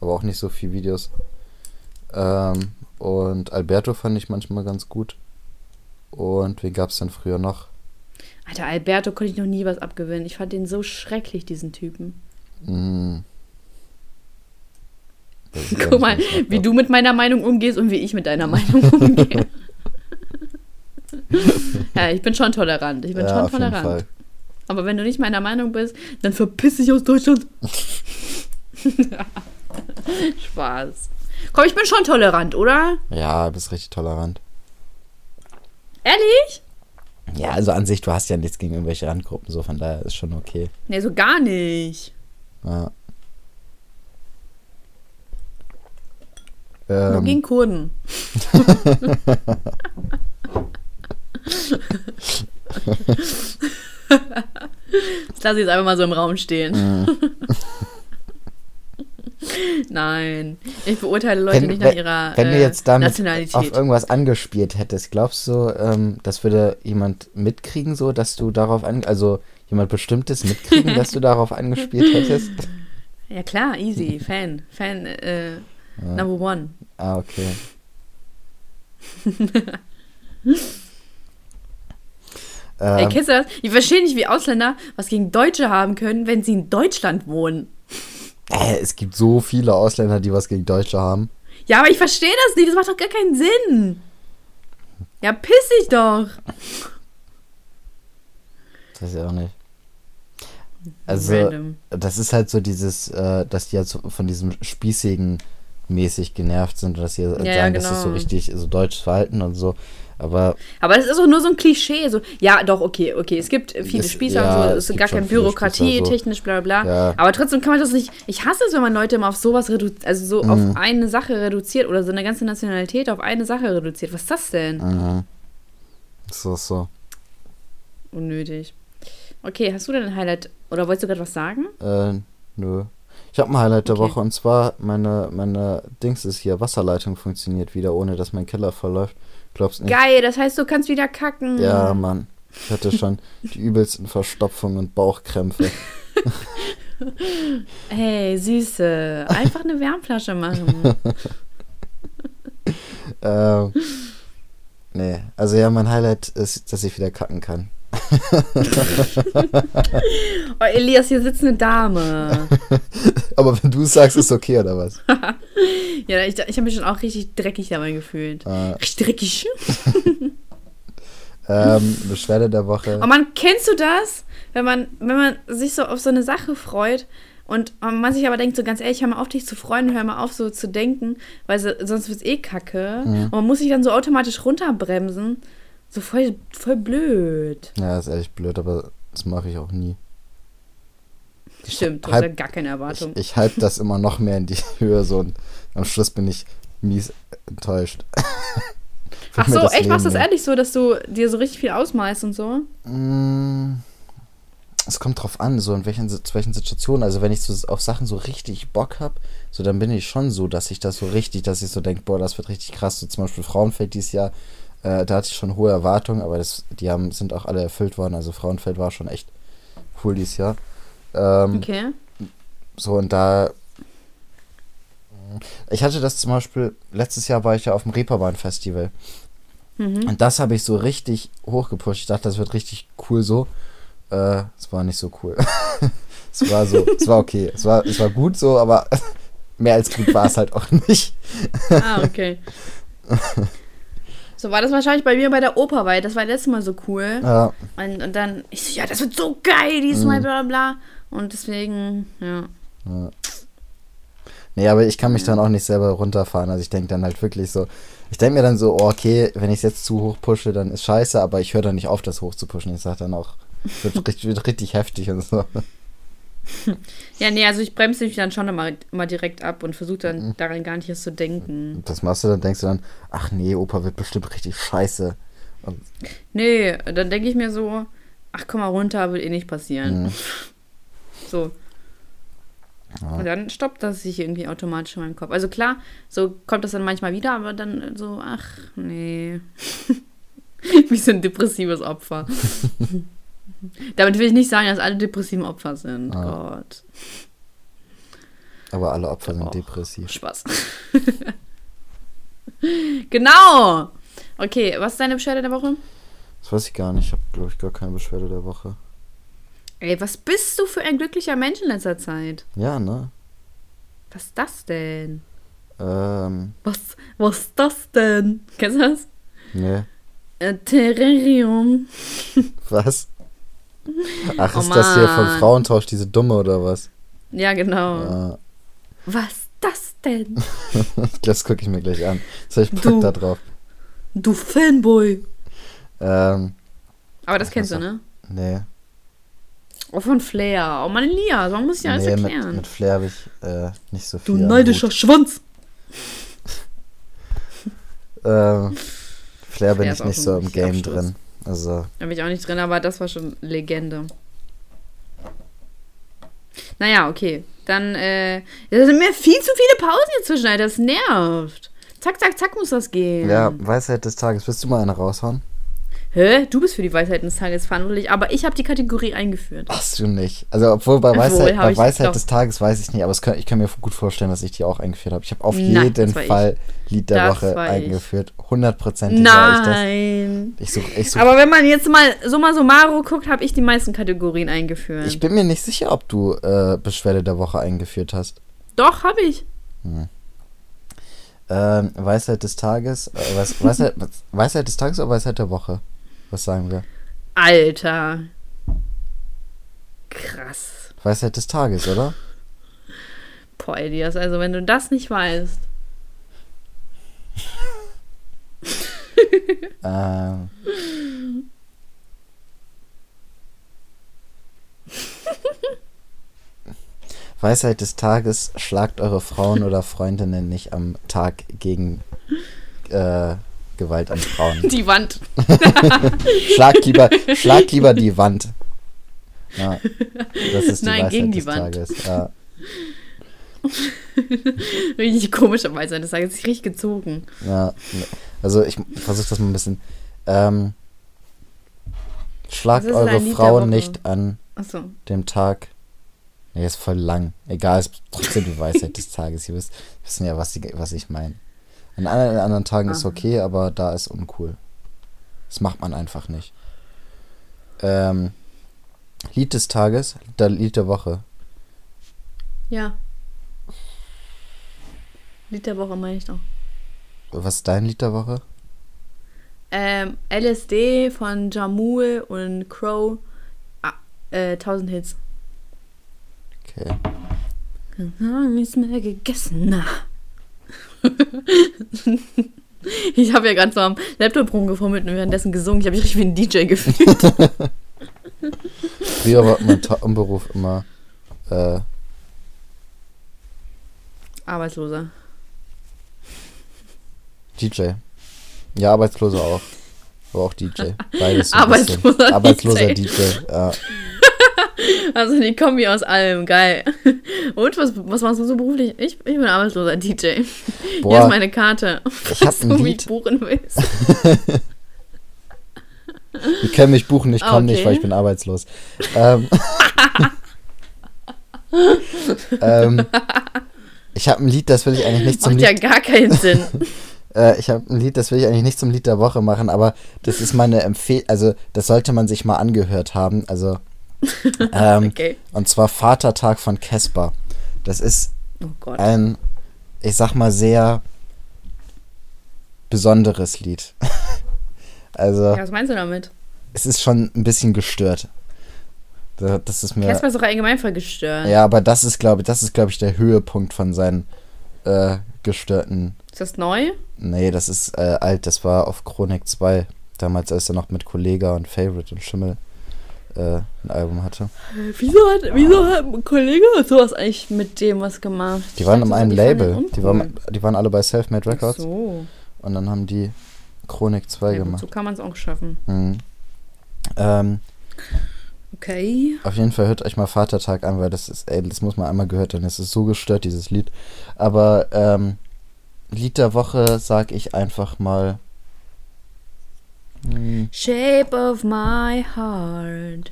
aber auch nicht so viel Videos. Ähm, und Alberto fand ich manchmal ganz gut. Und wen gab es denn früher noch?
Alter, Alberto konnte ich noch nie was abgewinnen. Ich fand den so schrecklich, diesen Typen.
Ja
Guck mal, wie du mit meiner Meinung umgehst und wie ich mit deiner Meinung umgehe. ja, ich bin schon tolerant. Ich bin
ja,
schon
auf jeden
tolerant. Aber wenn du nicht meiner Meinung bist, dann verpiss dich aus Deutschland. Spaß. Komm, ich bin schon tolerant, oder?
Ja, bist richtig tolerant.
Ehrlich?
Ja, also an sich, du hast ja nichts gegen irgendwelche Randgruppen, so von daher ist schon okay.
Nee, so gar nicht.
Ja.
Nur
Ähm,
gegen Kurden. das lasse ich jetzt einfach mal so im Raum stehen.
Mhm.
Nein, ich beurteile Leute
wenn,
nicht nach ihrer
wenn du
äh,
jetzt damit
Nationalität.
auf irgendwas angespielt hättest, glaubst du, ähm, das würde jemand mitkriegen, so, dass du darauf an, also jemand Bestimmtes mitkriegen, dass du darauf angespielt hättest?
Ja klar, easy. Fan. Fan äh, number one.
Ah, okay.
Ey,
ähm,
kennst du das? Ich verstehe nicht, wie Ausländer was gegen Deutsche haben können, wenn sie in Deutschland wohnen.
äh, es gibt so viele Ausländer, die was gegen Deutsche haben.
Ja, aber ich verstehe das nicht. Das macht doch gar keinen Sinn. Ja, piss dich doch.
Das weiß ich auch nicht. Also,
Random.
das ist halt so dieses, äh, dass die halt so von diesem Spießigen mäßig genervt sind dass sie
ja,
sagen, das ist so
genau.
richtig so deutsches Verhalten und so. Aber
Aber das ist auch nur so ein Klischee. So, ja, doch, okay, okay. Es gibt viele
Es-
Spießer
ja,
und so.
es
Es ist gar keine Bürokratie,
so.
technisch, bla bla.
Ja.
Aber trotzdem kann man das nicht. Ich hasse es, wenn man Leute immer auf sowas reduziert, also so
Mhm.
auf eine Sache reduziert oder so eine ganze Nationalität auf eine Sache reduziert. Was ist das denn?
mhm. so, so.
Unnötig. Okay, hast du denn ein Highlight? Oder wolltest du gerade was sagen?
Äh, nö. Ich habe ein Highlight der
Okay.
Woche und zwar meine, meine Dings ist hier, Wasserleitung funktioniert wieder, ohne dass mein Keller verläuft. Glaubst nicht?
Geil, das heißt, du kannst wieder kacken.
Ja, Mann. Ich hatte schon die übelsten Verstopfungen und Bauchkrämpfe.
Hey, Süße. Einfach eine Wärmflasche machen.
ähm, nee, also ja, mein Highlight ist, dass ich wieder kacken kann.
Oh, Elias, hier sitzt eine Dame.
Aber wenn du es sagst, ist okay, oder was?
Ja, ich, ich habe mich schon auch richtig dreckig dabei gefühlt.
Äh,
Richtig dreckig.
ähm, Beschwerde der Woche.
Oh Mann, kennst du das? Wenn man, wenn man sich so auf so eine Sache freut und man sich aber denkt, so ganz ehrlich, hör mal auf, dich zu freuen, hör mal auf, so zu denken, weil so, sonst wird es eh kacke. Und man muss sich dann so automatisch runterbremsen. So voll, voll blöd.
Ja, ist ehrlich blöd, aber das mache ich auch nie.
Stimmt,
halb-
ja gar keine Erwartung.
Ich, ich halte das immer noch mehr in die Höhe so und am Schluss bin ich mies enttäuscht.
Ach so, echt? Machst du das ehrlich so, dass du dir so richtig viel ausmalst und so?
Mm, Es kommt drauf an, so in welchen, zu welchen Situationen. Also wenn ich so auf Sachen so richtig Bock habe, so dann bin ich schon so, dass ich das so richtig, dass ich so denke, boah, das wird richtig krass. So zum Beispiel Frauenfeld dieses Jahr, äh, da hatte ich schon hohe Erwartungen, aber das, die haben, sind auch alle erfüllt worden. Also Frauenfeld war schon echt cool dieses Jahr. Ähm,
Okay.
So, und da. Ich hatte das zum Beispiel, letztes Jahr war ich ja auf dem Reeperbahn-Festival.
Mhm.
Und das habe ich so richtig hochgepusht. Ich dachte, das wird richtig cool so. Äh, es war nicht so cool. es war so, es war okay. Es war, es war gut so, aber mehr als gut war es halt auch nicht.
Ah, okay. So war das wahrscheinlich bei mir bei der Oper, weil das war letztes Mal so cool.
Ja,
Und, und dann, ich so, ja, das wird so geil diesmal, bla bla. Und deswegen, ja.
nee, aber ich kann mich dann auch nicht selber runterfahren. Also ich denke dann halt wirklich so, ich denke mir dann so, oh, okay, wenn ich es jetzt zu hoch pushe, dann ist scheiße, aber ich höre dann nicht auf, das hoch zu pushen. Ich sage dann auch, es wird, wird richtig heftig und so.
Ja, nee, also ich bremse mich dann schon immer, immer direkt ab und versuche dann daran gar nicht erst zu denken.
Das machst du, dann denkst du dann, ach nee, Opa wird bestimmt richtig scheiße. Und,
Nee, dann denke ich mir so, ach komm mal runter, wird eh nicht passieren.
Mhm.
So. Und dann stoppt das sich irgendwie automatisch in meinem Kopf. Also klar, so kommt das dann manchmal wieder, aber dann so, ach nee. Wie so ein depressives Opfer. Damit will ich nicht sagen, dass alle depressiven Opfer sind.
Ah.
Gott.
aber alle Opfer sind
Och.
depressiv.
Spaß. genau. Okay, was ist deine Beschwerde der Woche?
Das weiß ich gar nicht. Ich habe, glaube ich, gar keine Beschwerde der Woche.
Ey, was bist du für ein glücklicher Mensch in letzter Zeit?
Ja, ne?
Was ist das denn?
Ähm,
Was, was ist das denn? Kennst du das?
nee.
Äh, Terrarium.
Was? Ach,
Oh
ist das hier von. Frauentausch, diese Dumme oder was?
Ja, genau.
Ja.
Was ist das denn?
das gucke ich mir gleich an. Soll ich
Du.
da drauf?
Du Fanboy.
Ähm,
Aber das kennst du, ne?
nee.
Oh, von Flair. Oh, meine Lia. Man muss ja alles
nee, mit,
erklären.
mit Flair habe ich äh, nicht so
du
viel. am
neidischer. Schwanz.
Ähm, Flair bin
Flair
ich
ist
nicht so im Game drin. Also,
Da bin ich auch nicht drin, aber das war schon Legende. Naja, okay. Dann, äh, da sind mir viel zu viele Pausen hier zwischen, Alter. Das nervt. Zack, zack, zack muss das gehen.
ja, Weisheit des Tages. Willst du mal eine raushauen?
Hä? Du bist für die Weisheiten des Tages verantwortlich, aber ich habe die Kategorie eingeführt.
Hast du nicht. Also, obwohl bei Weisheit, bei Weisheit des Tages weiß ich nicht, aber kann, ich kann mir gut vorstellen, dass ich die auch eingeführt habe. Ich habe auf
Nein,
jeden
war ich.
Fall Lied der
Das
Woche eingeführt. Hundertprozentig war ich das.
Nein.
Ich such, ich, such,
Aber wenn man jetzt mal summa summarum guckt, habe ich die meisten Kategorien eingeführt.
ich bin mir nicht sicher, ob du äh, Beschwerde der Woche eingeführt hast.
Doch, habe ich.
Ähm, Weisheit des Tages. Äh, Weis, Weisheit, Weisheit des Tages oder Weisheit der Woche? Was sagen wir?
Alter. Krass.
Weisheit des Tages, oder?
Boah, Elias, also wenn du das nicht weißt.
Ähm. Weisheit des Tages, schlagt eure Frauen oder Freundinnen nicht am Tag gegen äh, Gewalt an Frauen.
Die Wand.
Schlagt lieber, schlagt lieber die Wand. Ja, das ist die
Nein,
Weisheit
gegen die
des
Wand.
Tages. Ja.
Richtig komischerweise. Das hat sich richtig gezogen.
Ja, also ich versuche das mal ein bisschen. Ähm, schlagt eure Frauen nicht an
Achso.
dem Tag. Nee, ist voll lang. Egal, ist trotzdem die Weisheit des Tages. Ihr wisst, wissen ja, was, die, was ich meine. An anderen, anderen Tagen ist
Aha.
okay, aber da ist uncool. Das macht man einfach nicht. Ähm, Lied des Tages, der Lied der Woche.
Ja. Lied der Woche meine ich doch.
Was ist dein Lied der Woche?
Ähm, LSD von Jamul und Crow. Ah, äh, 1000 Hits.
Okay.
Nichts mehr gegessen. Na. ich habe ja gerade so am Laptop rumgefummelt und währenddessen gesungen. Ich habe mich richtig wie ein DJ gefühlt.
Früher war mein Traumberuf immer äh,
Arbeitsloser.
DJ. Ja, Arbeitsloser auch. Aber auch DJ. Beides. so.
Arbeitsloser
Arbeitsloser
DJ.
DJ. Ja.
Also die Kombi aus allem, geil. Und was, was machst du so beruflich? Ich, ich bin arbeitsloser DJ. Hier ist
Boah,
meine Karte.
ich
Falls
ein
du mich
Lied.
buchen willst.
die können mich buchen, ich
Ah,
komme nicht,
okay.
weil ich bin arbeitslos. Ähm, ähm, ich habe ein Lied, das will ich eigentlich nicht zum
Macht ja
Lied.
gar keinen Sinn.
Äh, ich habe ein Lied, das will ich eigentlich nicht zum Lied der Woche machen, aber das ist meine Empfehlung. Also das sollte man sich mal angehört haben. Also ähm,
Okay.
und zwar Vatertag von Casper. Das ist
Oh
ein, ich sag mal, sehr besonderes Lied. also,
Ja, was meinst du damit?
es ist schon ein bisschen gestört. Da- Das ist mir.
Casper ist doch allgemein voll gestört.
Ja, aber das ist, glaube ich, das ist, glaube ich, der Höhepunkt von seinen äh, gestörten.
Ist das neu?
Nee, das ist äh, alt. Das war auf Chronik 2. Damals, als er noch mit Kollega und Favorite und Schimmel äh, ein Album hatte.
Wieso hat, wieso hat ein Kollege sowas eigentlich mit dem was gemacht?
Die waren
die fanden
Label. Die waren, die waren alle bei Selfmade
Ach
Records.
So.
Und dann haben die Chronik 2
Ja,
gemacht.
so kann man es auch schaffen.
Mhm. Ähm,
Okay.
Auf jeden Fall hört euch mal Vatertag an, weil das ist, ey, das muss man einmal gehört haben. Es ist so gestört, dieses Lied. Aber ähm, Lied der Woche sag ich einfach mal.
Shape of my heart.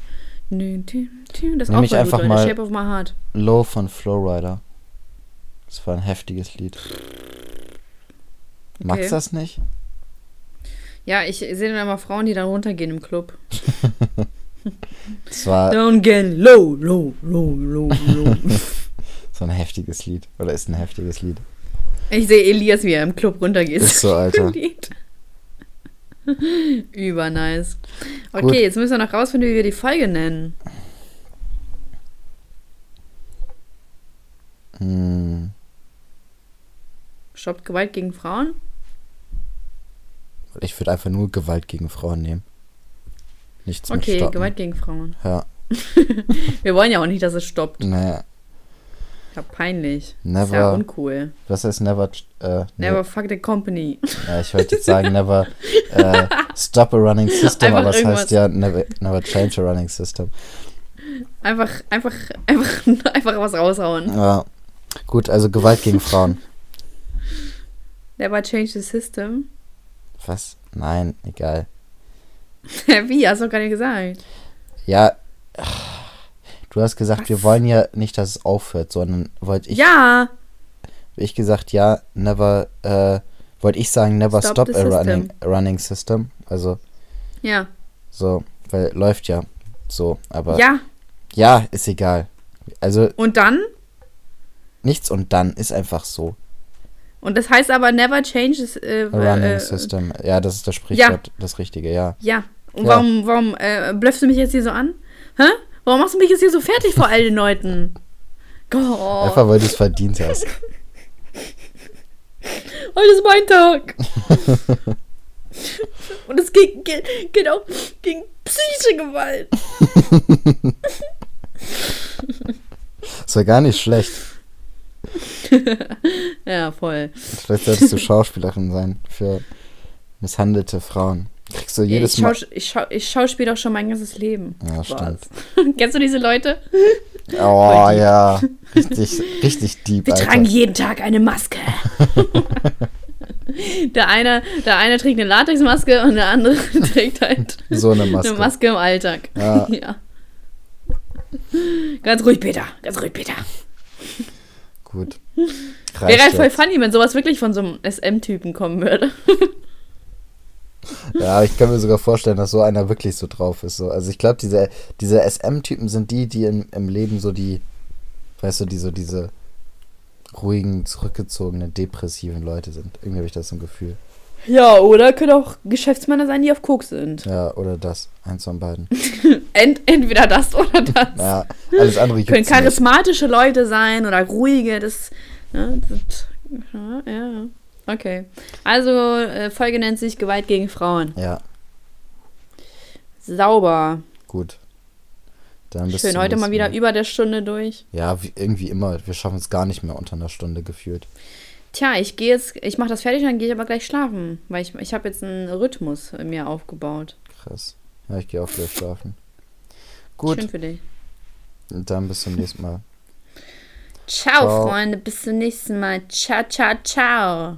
Das ist auch
ich einfach
gut,
mal-
Shape of my heart.
Low von Flowrider. Das war ein heftiges Lied. Magst
Okay.
du das nicht?
Ja, ich sehe dann immer Frauen, die dann runtergehen im Club.
Das war
Don't get low, low, low, low, low.
so ein heftiges Lied. Oder ist ein heftiges Lied.
Ich sehe Elias, wie er im Club runtergeht.
Ist so, Alter.
Übernice. Okay,
Gut.
jetzt müssen wir noch rausfinden, wie wir die Folge nennen.
Hm,
Stoppt Gewalt gegen Frauen?
ich würde einfach nur Gewalt gegen Frauen nehmen. Nichts mit
Okay,
Stoppen.
Gewalt gegen Frauen.
Ja,
Wir wollen ja auch nicht, dass es stoppt.
naja.
Ja, peinlich. Ist ja
Never,
uncool.
was heißt never, äh,
Never fuck the company.
Ja, ich wollte jetzt sagen, never äh, stop a running system,
Einfach
aber es
irgendwas.
heißt ja never, never change a running system.
Einfach, einfach, einfach, einfach was raushauen.
Ja. Gut, also Gewalt gegen Frauen.
Never change the system.
Was? Nein, egal.
Wie? Hast du doch gerade gesagt.
Ja, du hast gesagt,
Was?
wir wollen ja nicht, dass es aufhört, sondern wollte ich,
ja!
ich gesagt, ja, never, äh, wollte ich sagen, never
Stop
stop, a
system.
running, running system. Also,
Ja.
so, weil läuft ja so, aber
Ja.
ja, ist egal. Also,
Und dann?
nichts und dann ist einfach so.
Und das heißt aber never change äh,
A running
äh,
system. Ja, das ist das Sprichwort, das Richtige, ja.
Ja. Und
Ja.
warum, warum äh, blöffst du mich jetzt hier so an? Hä? Warum machst du mich jetzt hier so fertig vor all den Leuten? Gott.
Einfach weil du es verdient hast.
Heute ist mein Tag. Und es geht, geht, geht auch gegen psychische Gewalt.
Das war gar nicht schlecht.
Ja, voll.
Vielleicht solltest du Schauspielerin sein für misshandelte Frauen. Kriegst du jedes
ich,
Mal.
schaus, ich, schau, ich schauspiel doch schon mein ganzes Leben.
Ja, stimmt.
Kennst du diese Leute?
Oh ja, richtig, richtig deep,
Wir
Alter.
tragen jeden Tag eine Maske. der, eine, der eine trägt eine Latexmaske und der andere trägt halt
So eine Maske.
eine Maske im Alltag.
Ja.
ja. Ganz ruhig, Peter. Ganz ruhig, Peter.
Gut.
Wäre
Reicht
halt voll funny, wenn sowas wirklich von so einem SM-Typen kommen würde.
Ja, ich kann mir sogar vorstellen, dass so einer wirklich so drauf ist. So. Also ich glaube, diese, diese SM-Typen sind die, die im, im Leben so die, weißt du, die so diese ruhigen, zurückgezogenen, depressiven Leute sind. Irgendwie habe ich das so ein Gefühl.
Ja, oder können auch Geschäftsmänner sein, die auf Koks sind.
Ja, oder das. Eins von beiden.
Ent, entweder das oder das.
Ja, alles andere
können
gibt's nicht.
charismatische Leute sein oder ruhige, das, ne, das ja, ja. Okay. Also, äh, Folge nennt sich Gewalt gegen Frauen.
Ja,
Sauber.
gut. Dann bis
Schön, heute mal wieder über der Stunde durch.
Ja, wie, irgendwie immer. Wir schaffen es gar nicht mehr unter einer Stunde gefühlt.
Tja, ich gehe jetzt, ich mache das fertig, dann gehe ich aber gleich schlafen, weil ich, ich habe jetzt einen Rhythmus in mir aufgebaut.
Krass. Ja, ich gehe auch gleich schlafen. Gut,
Schön für dich.
und dann bis zum nächsten Mal.
Ciao,
Ciao.
Freunde, bis zum nächsten Mal. Ciao, ciao, ciao.